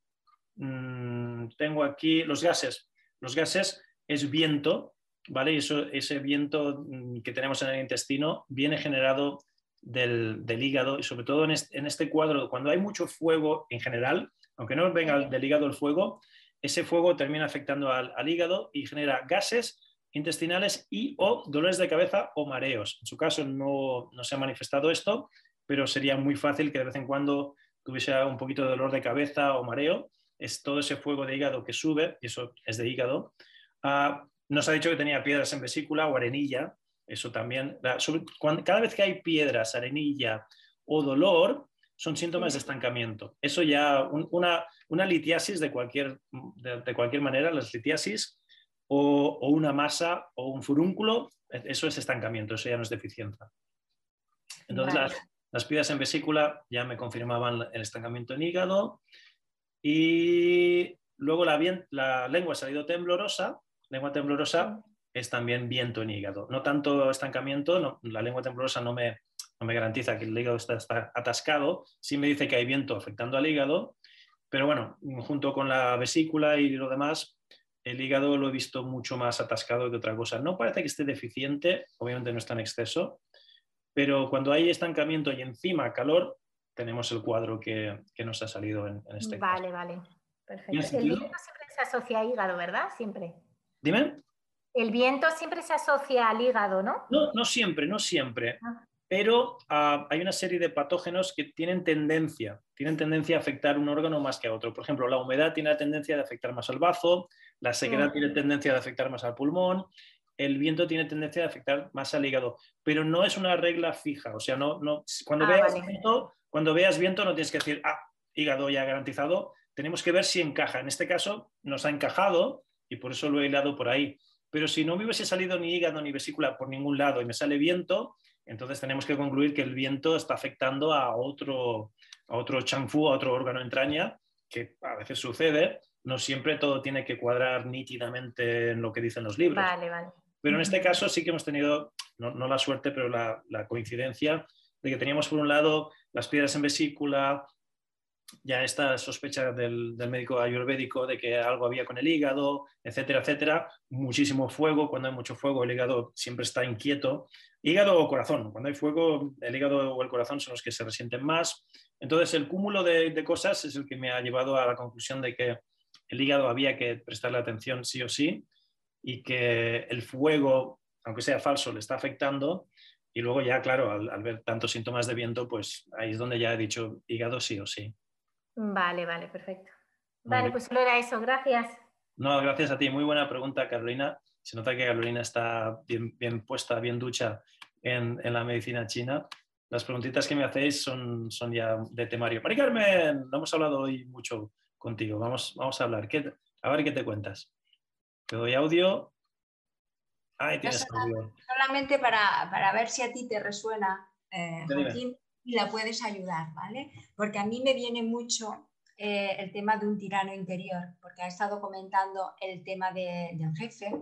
mm, tengo aquí los gases. Los gases es viento, ¿vale? Y eso, ese viento mm, que tenemos en el intestino viene generado del, hígado y sobre todo en este, cuadro, cuando hay mucho fuego en general, aunque no venga del hígado el fuego, ese fuego termina afectando al, al hígado y genera gases intestinales y o dolores de cabeza o mareos. En su caso no, se ha manifestado esto, pero sería muy fácil que de vez en cuando tuviese un poquito de dolor de cabeza o mareo. Es todo ese fuego de hígado que sube, y eso es de hígado. Ah, nos ha dicho que tenía piedras en vesícula o arenilla. Eso también. cada vez que hay piedras, arenilla o dolor, son síntomas de estancamiento. Eso ya, una, una litiasis de cualquier, de cualquier manera, las litiasis o, una masa o un furúnculo, eso es estancamiento, eso ya no es deficiencia. Entonces las, las piedras en vesícula ya me confirmaban el estancamiento en hígado y luego la, la lengua ha salido temblorosa, lengua temblorosa es también viento en hígado. No tanto estancamiento, la lengua temblorosa no me, no me garantiza que el hígado está, está, atascado, sí me dice que hay viento afectando al hígado, pero bueno, junto con la vesícula y lo demás, el hígado lo he visto mucho más atascado que otra cosa. No parece que esté deficiente, obviamente no está en exceso, pero cuando hay estancamiento y encima calor, tenemos el cuadro que, nos ha salido en, este Vale, vale. Perfecto. El viento siempre se asocia al hígado, ¿verdad? Siempre. Dime. El viento siempre se asocia al hígado, ¿no? No, no siempre, no siempre. Ah. pero ah, hay una serie de patógenos que tienen tendencia, tienen tendencia a afectar un órgano más que a otro. Por ejemplo, la humedad tiene la tendencia de afectar más al bazo, la sequedad mm. tiene tendencia de afectar más al pulmón, el viento tiene tendencia de afectar más al hígado, pero no es una regla fija. O sea, no, no, cuando, ah, veas viento, cuando veas viento no tienes que decir, ah, hígado ya garantizado, tenemos que ver si encaja. En este caso nos ha encajado y por eso lo he hilado por ahí. Pero si no me hubiese salido ni hígado ni vesícula por ningún lado y me sale viento, entonces tenemos que concluir que el viento está afectando a otro, a otro chanfu, a otro órgano entraña, que a veces sucede. No siempre todo tiene que cuadrar nítidamente en lo que dicen los libros. Vale, vale. Pero en este caso sí que hemos tenido, no, la suerte, pero la, la, coincidencia de que teníamos por un lado las piedras en vesícula, ya esta sospecha del, médico ayurvédico de que algo había con el hígado, etcétera, etcétera. Muchísimo fuego, cuando hay mucho fuego el hígado siempre está inquieto. Hígado o corazón, cuando hay fuego el hígado o el corazón son los que se resienten más. Entonces el cúmulo de, cosas es el que me ha llevado a la conclusión de que el hígado había que prestarle atención sí o sí y que el fuego, aunque sea falso, le está afectando. Y luego ya, claro, al, al ver tantos síntomas de viento, pues ahí es donde ya he dicho hígado sí o sí. Vale, vale, perfecto. Vale, pues solo era eso, gracias. No, gracias a ti. Muy buena pregunta, Carolina. Se nota que Carolina está bien, bien puesta, bien ducha en, la medicina china. Las preguntitas que me hacéis son, son ya de temario. Mari Carmen, no hemos hablado hoy mucho contigo. Vamos, vamos a hablar. a ver qué te cuentas. Te doy audio. Ahí tienes audio. Solamente para, ver si a ti te resuena, eh, Joaquín y la puedes ayudar, ¿vale? Porque a mí me viene mucho eh, el tema de un tirano interior, porque ha estado comentando el tema del jefe,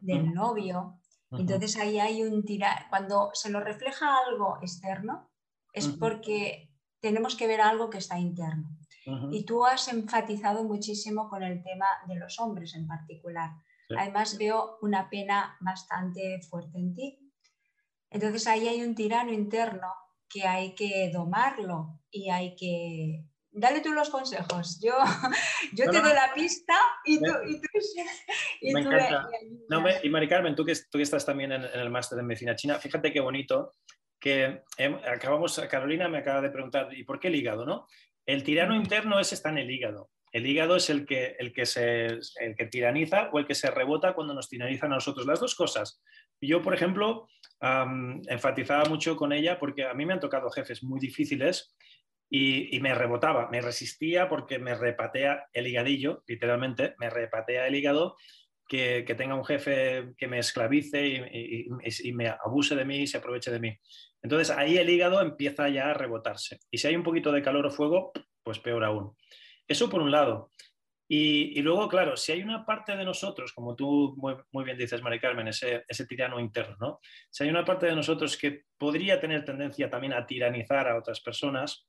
del novio. Entonces ahí hay un tirano, cuando se nos refleja algo externo, es porque tenemos que ver algo que está interno. Y tú has enfatizado muchísimo con el tema de los hombres en particular. Además veo una pena bastante fuerte en ti. Entonces ahí hay un tirano interno que hay que domarlo y hay que... Dale tú los consejos. Yo, <laughs> yo te doy la pista y tú... Y tú, <laughs> y me encanta. y Mari Carmen, tú que, tú que estás también en, el máster de medicina china, fíjate qué bonito que acabamos, Carolina me acaba de preguntar, ¿y por qué el hígado? No? El tirano interno ese está en el hígado. El hígado es el que, el, que se, el que tiraniza o el que se rebota cuando nos tiranizan a nosotros. Las dos cosas. Yo, por ejemplo, enfatizaba mucho con ella porque a mí me han tocado jefes muy difíciles y, me rebotaba, me resistía porque me repatea el higadillo, literalmente, me repatea el hígado que, tenga un jefe que me esclavice y, y, me abuse de mí y se aproveche de mí. Entonces ahí el hígado empieza ya a rebotarse. Y si hay un poquito de calor o fuego, pues peor aún. Eso por un lado. Y, luego, claro, si hay una parte de nosotros, como tú muy, bien dices, Mari Carmen, ese, ese, tirano interno, ¿no? Si hay una parte de nosotros que podría tener tendencia también a tiranizar a otras personas,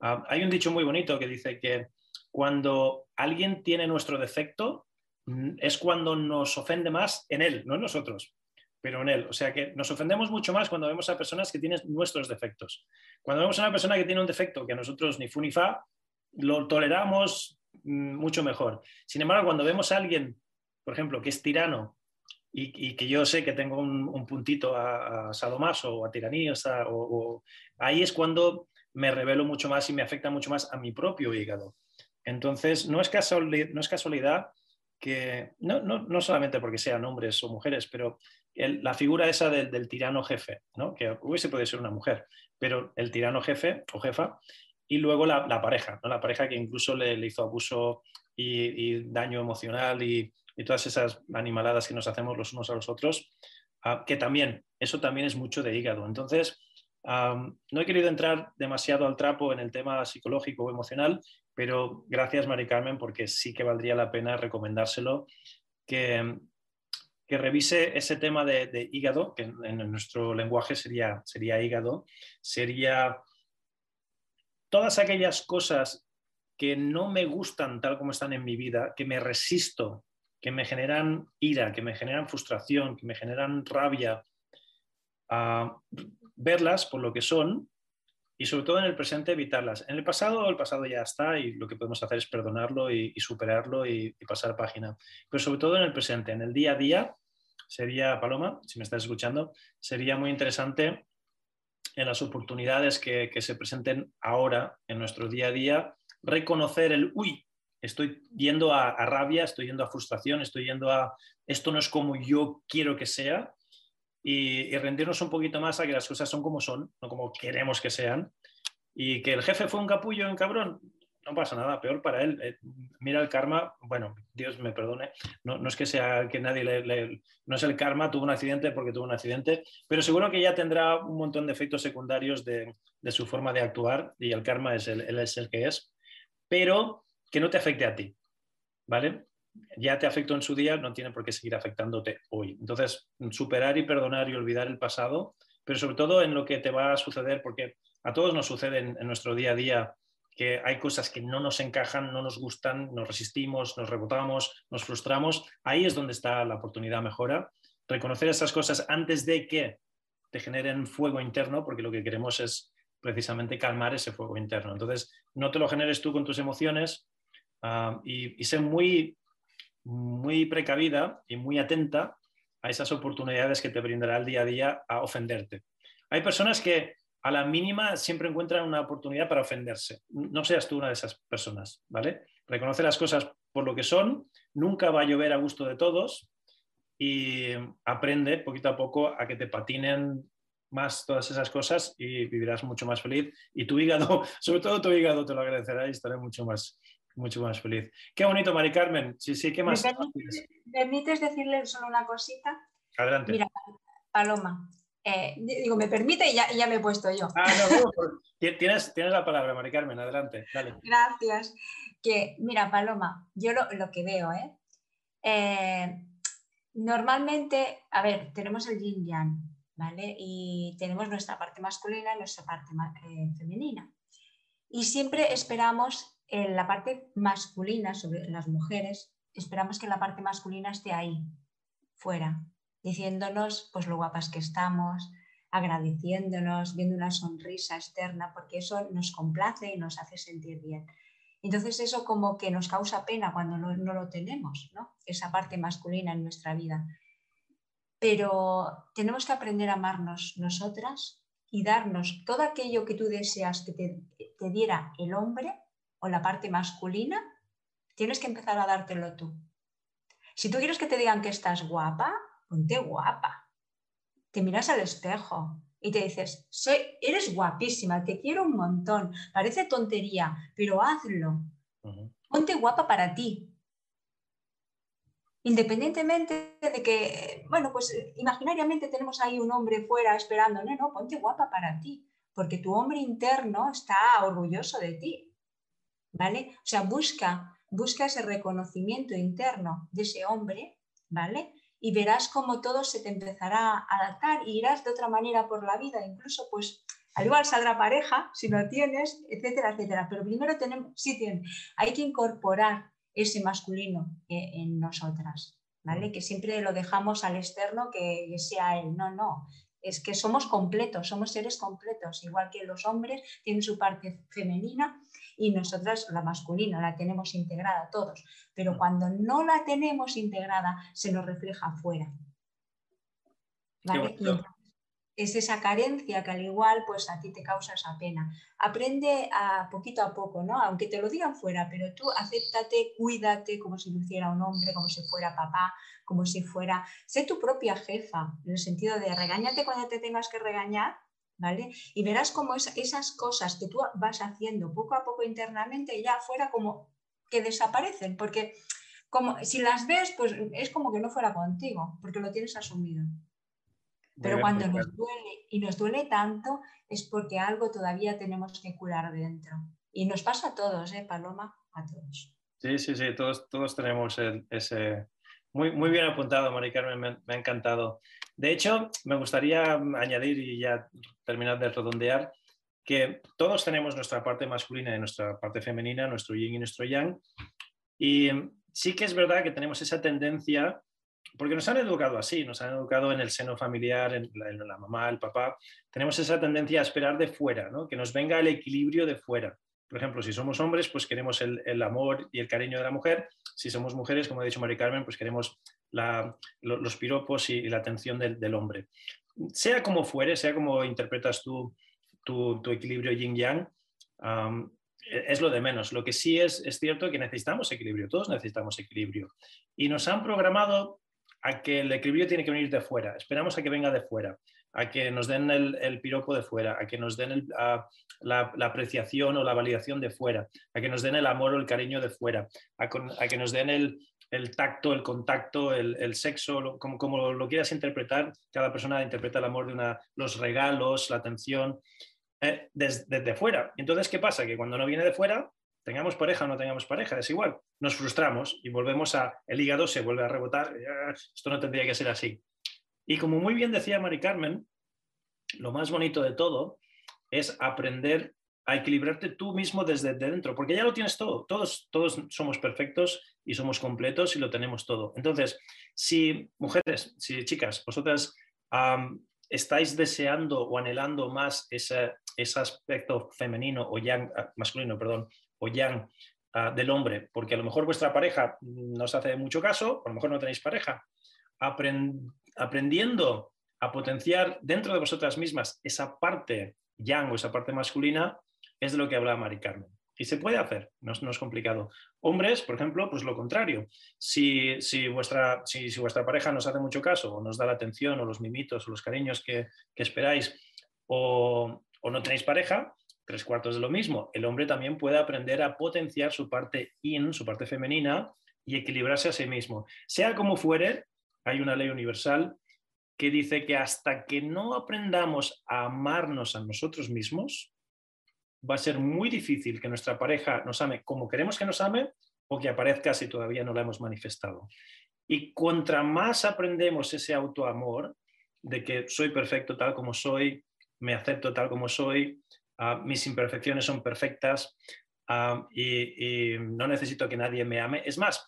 ah, hay un dicho muy bonito que dice que cuando alguien tiene nuestro defecto, mm, es cuando nos ofende más en él, no en nosotros, pero en él. O sea que nos ofendemos mucho más cuando vemos a personas que tienen nuestros defectos. Cuando vemos a una persona que tiene un defecto que a nosotros ni fu ni fa, lo toleramos, Mm, mucho mejor. Sin embargo, cuando vemos a alguien, por ejemplo, que es tirano y, que yo sé que tengo un, puntito a, a, o a tiranía, o, ahí es cuando me revelo mucho más y me afecta mucho más a mi propio hígado. Entonces, no es, casualidad, no es casualidad que, no, no, solamente porque sean hombres o mujeres, pero la figura esa del, tirano jefe, ¿no? que hubiese podido ser una mujer, pero el tirano jefe o jefa y luego la, pareja, la pareja que incluso le, hizo abuso y, daño emocional y, todas esas animaladas que nos hacemos los unos a los otros, ah, que también, eso también es mucho de hígado. Entonces, no he querido entrar demasiado al trapo en el tema psicológico o emocional, pero gracias, Mari Carmen, porque sí que valdría la pena recomendárselo, que, que revise ese tema de, hígado, que en, nuestro lenguaje sería, sería hígado, sería todas aquellas cosas que no me gustan tal como están en mi vida, que me resisto, que me generan ira, que me generan frustración, que me generan rabia, a verlas por lo que son y sobre todo en el presente evitarlas. En el pasado, el pasado ya está y lo que podemos hacer es perdonarlo y, superarlo y, pasar página. Pero sobre todo en el presente, en el día a día, sería, Paloma, si me estás escuchando, sería muy interesante en las oportunidades que, se presenten ahora en nuestro día a día, reconocer el, uy, estoy yendo a, rabia, estoy yendo a frustración, estoy yendo a, esto no es como yo quiero que sea, y, rendirnos un poquito más a que las cosas son como son, no como queremos que sean, y que el jefe fue un capullo, un cabrón, no pasa nada, peor para él. Eh, mira el karma, bueno, Dios me perdone, no, es que sea que nadie le, no es el karma, tuvo un accidente porque tuvo un accidente, pero seguro que ya tendrá un montón de efectos secundarios de, su forma de actuar y el karma es el, es el que es, pero que no te afecte a ti, ¿vale? Ya te afectó en su día, no tiene por qué seguir afectándote hoy. Entonces, superar y perdonar y olvidar el pasado, pero sobre todo en lo que te va a suceder, porque a todos nos sucede en nuestro día a día que hay cosas que no nos encajan, no nos gustan, nos resistimos, nos rebotamos, nos frustramos, ahí es donde está la oportunidad mejora. Reconocer esas cosas antes de que te generen fuego interno, porque lo que queremos es precisamente calmar ese fuego interno. Entonces, no te lo generes tú con tus emociones ah, y, y sé muy, muy precavida y muy atenta a esas oportunidades que te brindará el día a día a ofenderte. Hay personas que a la mínima siempre encuentran una oportunidad para ofenderse. No seas tú una de esas personas, ¿vale? Reconoce las cosas por lo que son, nunca va a llover a gusto de todos y aprende poquito a poco a que te patinen más todas esas cosas y vivirás mucho más feliz y tu hígado, <laughs> sobre todo tu hígado te lo agradecerá y estaré mucho más mucho más feliz. Qué bonito, Mari Carmen. Sí, sí, ¿qué más? ¿Me permites decirle solo una cosita? Adelante. Mira, Paloma, eh, digo, me permite y ya, me he puesto yo. Ah, no, <laughs> tienes, tienes la palabra, Mari Carmen, adelante. Gracias. Que, mira, Paloma, yo lo, que veo, ¿eh? ¿eh? Normalmente, a ver, tenemos el yin yang, ¿vale? Y tenemos nuestra parte masculina y nuestra parte eh, femenina. Y siempre esperamos en la parte masculina, sobre las mujeres, esperamos que la parte masculina esté ahí, fuera, diciéndonos pues lo guapas que estamos, agradeciéndonos, viendo una sonrisa externa, porque eso nos complace y nos hace sentir bien. Entonces eso como que nos causa pena cuando no, lo tenemos, ¿no? esa parte masculina en nuestra vida. Pero tenemos que aprender a amarnos nosotras y darnos todo aquello que tú deseas que te, te diera el hombre o la parte masculina, tienes que empezar a dártelo tú. Si tú quieres que te digan que estás guapa, ponte guapa. Te miras al espejo y te dices, soy, eres guapísima, te quiero un montón, parece tontería, pero hazlo. Ponte guapa para ti. Independientemente de que, bueno, pues imaginariamente tenemos ahí un hombre fuera esperando, no, no, ponte guapa para ti, porque tu hombre interno está orgulloso de ti. ¿Vale? O sea, busca, busca ese reconocimiento interno de ese hombre, ¿vale? y verás cómo todo se te empezará a adaptar y irás de otra manera por la vida, incluso pues al igual saldrá pareja si lo tienes, etcétera, etcétera. Pero primero tenemos, sí tiene, hay que incorporar ese masculino en nosotras, ¿vale? Que siempre lo dejamos al externo que sea él. No, no, es que somos completos, somos seres completos, igual que los hombres tienen su parte femenina y nosotras la masculina la tenemos integrada todos, pero cuando no la tenemos integrada se nos refleja afuera. Es esa carencia que al igual pues a ti te causa esa pena. Aprende a poquito a poco, ¿no? Aunque te lo digan fuera, pero tú acéptate, cuídate como si lo hiciera un hombre, como si fuera papá, como si fuera, sé tu propia jefa, en el sentido de regáñate cuando te tengas que regañar, ¿vale? Y verás cómo esas cosas que tú vas haciendo poco a poco internamente ya fuera como que desaparecen, porque como si las ves, pues es como que no fuera contigo, porque lo tienes asumido. Pero cuando nos duele y nos duele tanto es porque algo todavía tenemos que curar dentro. Y nos pasa a todos, ¿eh, Paloma? A todos. Sí, sí, sí, todos, todos tenemos ese, muy, muy bien apuntado, Mari Carmen, me, ha encantado. De hecho, me gustaría añadir y ya terminar de redondear que todos tenemos nuestra parte masculina y nuestra parte femenina, nuestro yin y nuestro yang. Y sí que es verdad que tenemos esa tendencia, porque nos han educado así, nos han educado en el seno familiar, en la, mamá, el papá, tenemos esa tendencia a esperar de fuera, ¿no? que nos venga el equilibrio de fuera. Por ejemplo, si somos hombres, pues queremos el, amor y el cariño de la mujer. Si somos mujeres, como ha dicho Mari Carmen, pues queremos los piropos y, la atención del, hombre. Sea como fuere, sea como interpretas tú tu, equilibrio yin-yang, es lo de menos. Lo que sí es, es cierto que necesitamos equilibrio, todos necesitamos equilibrio. Y nos han programado a que el equilibrio tiene que venir de fuera, esperamos a que venga de fuera, a que nos den el, piropo de fuera, a que nos den la, apreciación o la validación de fuera, a que nos den el amor o el cariño de fuera, a, que nos den el, tacto, el contacto, el, sexo, como, como, lo quieras interpretar, cada persona interpreta el amor de una, los regalos, la atención, eh, desde, desde fuera. Entonces, ¿qué pasa? Que cuando no viene de fuera, tengamos pareja o no tengamos pareja, es igual, nos frustramos y volvemos a, el hígado se vuelve a rebotar, esto no tendría que ser así. Y como muy bien decía Mari Carmen, lo más bonito de todo es aprender a equilibrarte tú mismo desde dentro, porque ya lo tienes todo, todos, todos somos perfectos y somos completos y lo tenemos todo. Entonces, si mujeres, si chicas, vosotras estáis deseando o anhelando más ese, ese aspecto femenino o yang, ah, masculino, perdón, o yang ah, del hombre, porque a lo mejor vuestra pareja no os hace mucho caso, a lo mejor no tenéis pareja, aprendiendo a potenciar dentro de vosotras mismas esa parte yang o esa parte masculina, es de lo que habla Mari Carmen. Y se puede hacer, no, es complicado. Hombres, por ejemplo, pues lo contrario. Si, vuestra, si, vuestra pareja nos hace mucho caso, o nos da la atención, o los mimitos, o los cariños que, esperáis, o, o, no tenéis pareja, tres cuartos de lo mismo. El hombre también puede aprender a potenciar su parte in, su parte femenina, y equilibrarse a sí mismo. Sea como fuere, hay una ley universal que dice que hasta que no aprendamos a amarnos a nosotros mismos, va a ser muy difícil que nuestra pareja nos ame como queremos que nos ame o que aparezca si todavía no la hemos manifestado. Y contra más aprendemos ese autoamor de que soy perfecto tal como soy, me acepto tal como soy, Ah, mis imperfecciones son perfectas ah, y, no necesito que nadie me ame. Es más,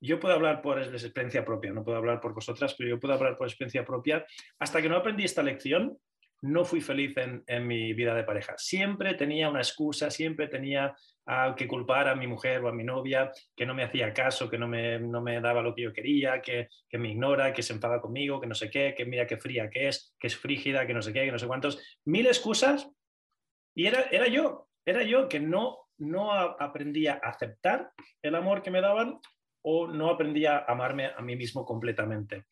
yo puedo hablar por experiencia propia, no puedo hablar por vosotras, pero yo puedo hablar por experiencia propia. Hasta que no aprendí esta lección, no fui feliz en, mi vida de pareja. Siempre tenía una excusa, siempre tenía que culpar a mi mujer o a mi novia, que no me hacía caso, que no me, no me daba lo que yo quería, que, que, me ignora, que se enfada conmigo, que no sé qué, que mira qué fría que es, que es frígida, que no sé qué, que no sé cuántos. Mil excusas y era, era yo, era yo que no, no aprendía a aceptar el amor que me daban o no aprendía a amarme a mí mismo completamente.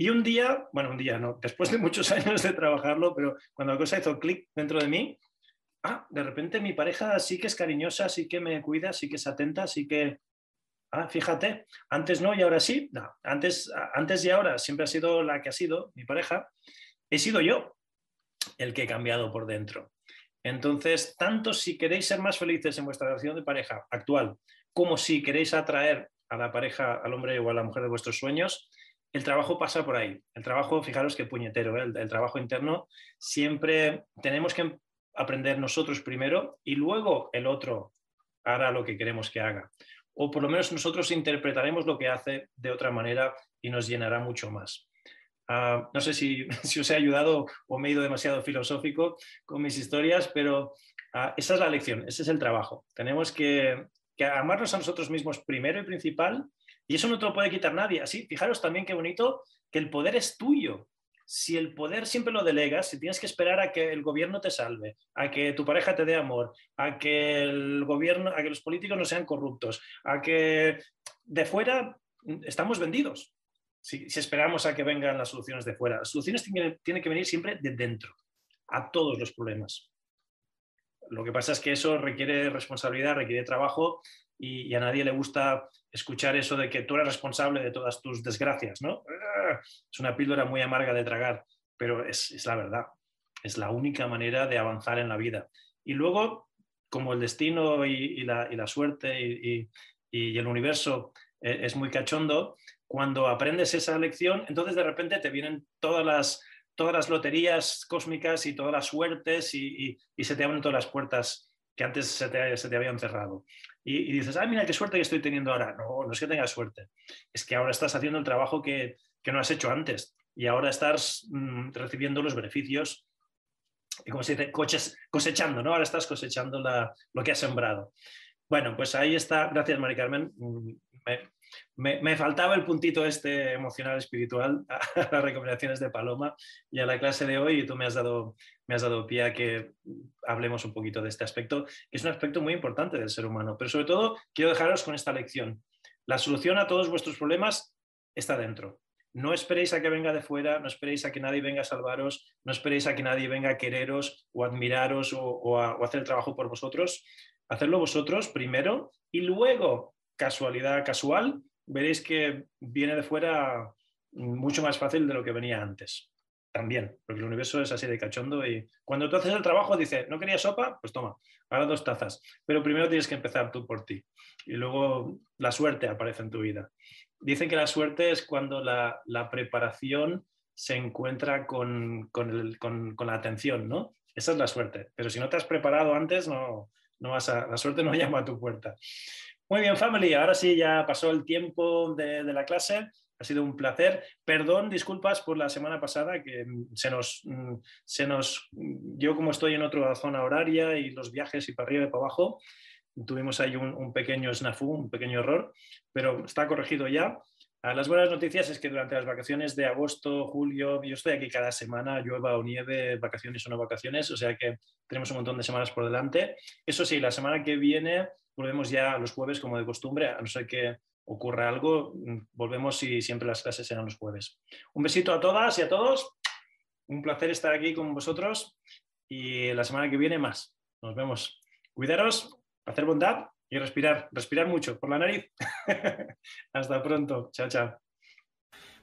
Y un día, bueno, un día no, después de muchos <laughs> años de trabajarlo, pero cuando la cosa hizo clic dentro de mí, ah, de repente mi pareja sí que es cariñosa, sí que me cuida, sí que es atenta, sí que, ah, fíjate, antes no y ahora sí, no, antes, antes y ahora siempre ha sido la que ha sido mi pareja, he sido yo el que he cambiado por dentro. Entonces, tanto si queréis ser más felices en vuestra relación de pareja actual, como si queréis atraer a la pareja, al hombre o a la mujer de vuestros sueños, el trabajo pasa por ahí. El trabajo, fijaros qué puñetero, ¿eh? el, trabajo interno, siempre tenemos que aprender nosotros primero y luego el otro hará lo que queremos que haga. O por lo menos nosotros interpretaremos lo que hace de otra manera y nos llenará mucho más. Ah, no sé <laughs> si, os he ayudado o me he ido demasiado filosófico con mis historias, pero ah, esa es la lección, ese es el trabajo. Tenemos que, amarnos a nosotros mismos primero y principal, y eso no te lo puede quitar nadie. Así, fijaros también qué bonito que el poder es tuyo. Si el poder siempre lo delegas, si tienes que esperar a que el gobierno te salve, a que tu pareja te dé amor, a que el gobierno, a que los políticos no sean corruptos, a que de fuera estamos vendidos si, esperamos a que vengan las soluciones de fuera. Las soluciones tienen, que venir siempre de dentro, a todos los problemas. Lo que pasa es que eso requiere responsabilidad, requiere trabajo y, a nadie le gusta escuchar eso de que tú eres responsable de todas tus desgracias, ¿no? Es una píldora muy amarga de tragar, pero es, la verdad. Es la única manera de avanzar en la vida. Y luego, como el destino y, la, suerte y, el universo eh, es muy cachondo, cuando aprendes esa lección, entonces de repente te vienen todas las, todas las loterías cósmicas y todas las suertes y, se te abren todas las puertas que antes se te, habían cerrado. Y, dices, ah, mira qué suerte que estoy teniendo ahora. No, no es que tengas suerte, es que ahora estás haciendo el trabajo que, no has hecho antes y ahora estás mm, recibiendo los beneficios, y como se dice, cosechando, ¿no? Ahora estás cosechando lo que has sembrado. Bueno, pues ahí está. Gracias, Mari Carmen. Mm, me, faltaba el puntito este emocional espiritual <laughs> a, las recomendaciones de Paloma y a la clase de hoy y tú me has dado, me has dado pie a que hablemos un poquito de este aspecto, que es un aspecto muy importante del ser humano. Pero sobre todo quiero dejaros con esta lección. La solución a todos vuestros problemas está dentro. No esperéis a que venga de fuera, no esperéis a que nadie venga a salvaros, no esperéis a que nadie venga a quereros o admiraros o, a, o hacer el trabajo por vosotros. Hacerlo vosotros primero y luego, casualidad casual, veréis que viene de fuera mucho más fácil de lo que venía antes. También, porque el universo es así de cachondo y cuando tú haces el trabajo dice, ¿no quería sopa? Pues toma, ahora dos tazas. Pero primero tienes que empezar tú por ti y luego la suerte aparece en tu vida. Dicen que la suerte es cuando la, preparación se encuentra con, la atención, ¿no? Esa es la suerte. Pero si no te has preparado antes, no, no vas a, la suerte no <laughs> llama a tu puerta. Muy bien, family. Ahora sí, ya pasó el tiempo de, la clase. Ha sido un placer. Perdón, disculpas por la semana pasada que se nos, se nos, yo como estoy en otra zona horaria y los viajes y para arriba y para abajo, tuvimos ahí un, pequeño snafu, un pequeño error, pero está corregido ya. Ah, las buenas noticias es que durante las vacaciones de agosto, julio, yo estoy aquí cada semana, llueva o nieve, vacaciones o no vacaciones, o sea que tenemos un montón de semanas por delante. Eso sí, la semana que viene volvemos ya los jueves como de costumbre, a no ser que ocurra algo, mm, volvemos y siempre las clases serán los jueves. Un besito a todas y a todos, un placer estar aquí con vosotros y la semana que viene más. Nos vemos. Cuidaros hacer bondad y respirar, respirar mucho por la nariz. <laughs> Hasta pronto, chao, chao.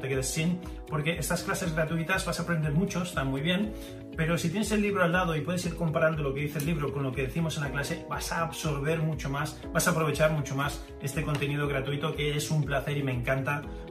te quedes sin, porque estas clases gratuitas vas a aprender mucho, están muy bien, pero si tienes el libro al lado y puedes ir comparando lo que dice el libro con lo que decimos en la clase, vas a absorber mucho más, vas a aprovechar mucho más este contenido gratuito que es un placer y me encanta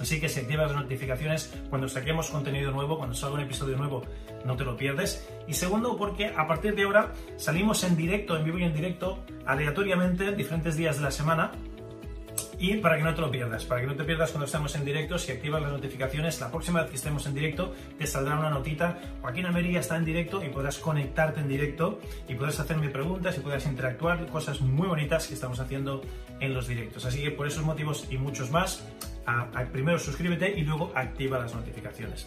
Así que si activas las notificaciones cuando saquemos contenido nuevo, cuando salga un episodio nuevo, no te lo pierdes. Y segundo, porque a partir de ahora salimos en directo, en vivo y en directo, aleatoriamente, diferentes días de la semana, y para que no te lo pierdas, para que no te pierdas cuando estamos en directo, si activas las notificaciones, la próxima vez que estemos en directo te saldrá una notita. Joaquín Ameria está en directo y podrás conectarte en directo y podrás hacerme preguntas y podrás interactuar, cosas muy bonitas que estamos haciendo en los directos. Así que por esos motivos y muchos más, primero suscríbete y luego activa las notificaciones.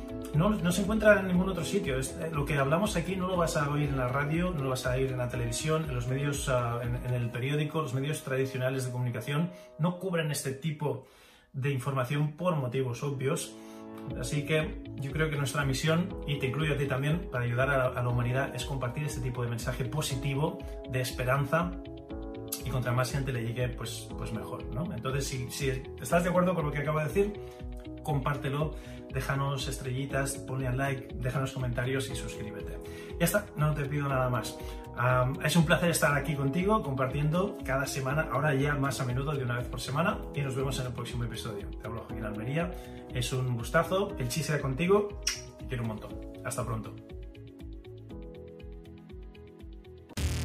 no, se encuentra en ningún otro sitio. Eh, lo que hablamos aquí no lo vas a oír en la radio, no lo vas a oír en la televisión, en los medios, ah, en, el periódico, los medios tradicionales de comunicación no cubren este tipo de información por motivos obvios. Así que yo creo que nuestra misión, y te incluyo a ti también, para ayudar a, la humanidad, es compartir este tipo de mensaje positivo, de esperanza, contra más gente le llegue, pues, pues mejor, ¿no? Entonces, si, si estás de acuerdo con lo que acabo de decir, compártelo, déjanos estrellitas, ponle al like, déjanos comentarios y suscríbete. Ya está, no te pido nada más. es un placer estar aquí contigo compartiendo cada semana, ahora ya más a menudo de una vez por semana y nos vemos en el próximo episodio. Te hablo Joaquín Almería, es un gustazo, el chiste sea contigo, te quiero un montón. Hasta pronto.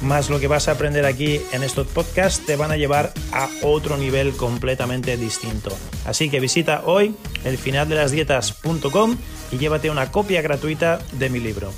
más lo que vas a aprender aquí en estos podcasts te van a llevar a otro nivel completamente distinto. Así que visita hoy el y llévate una copia gratuita de mi libro.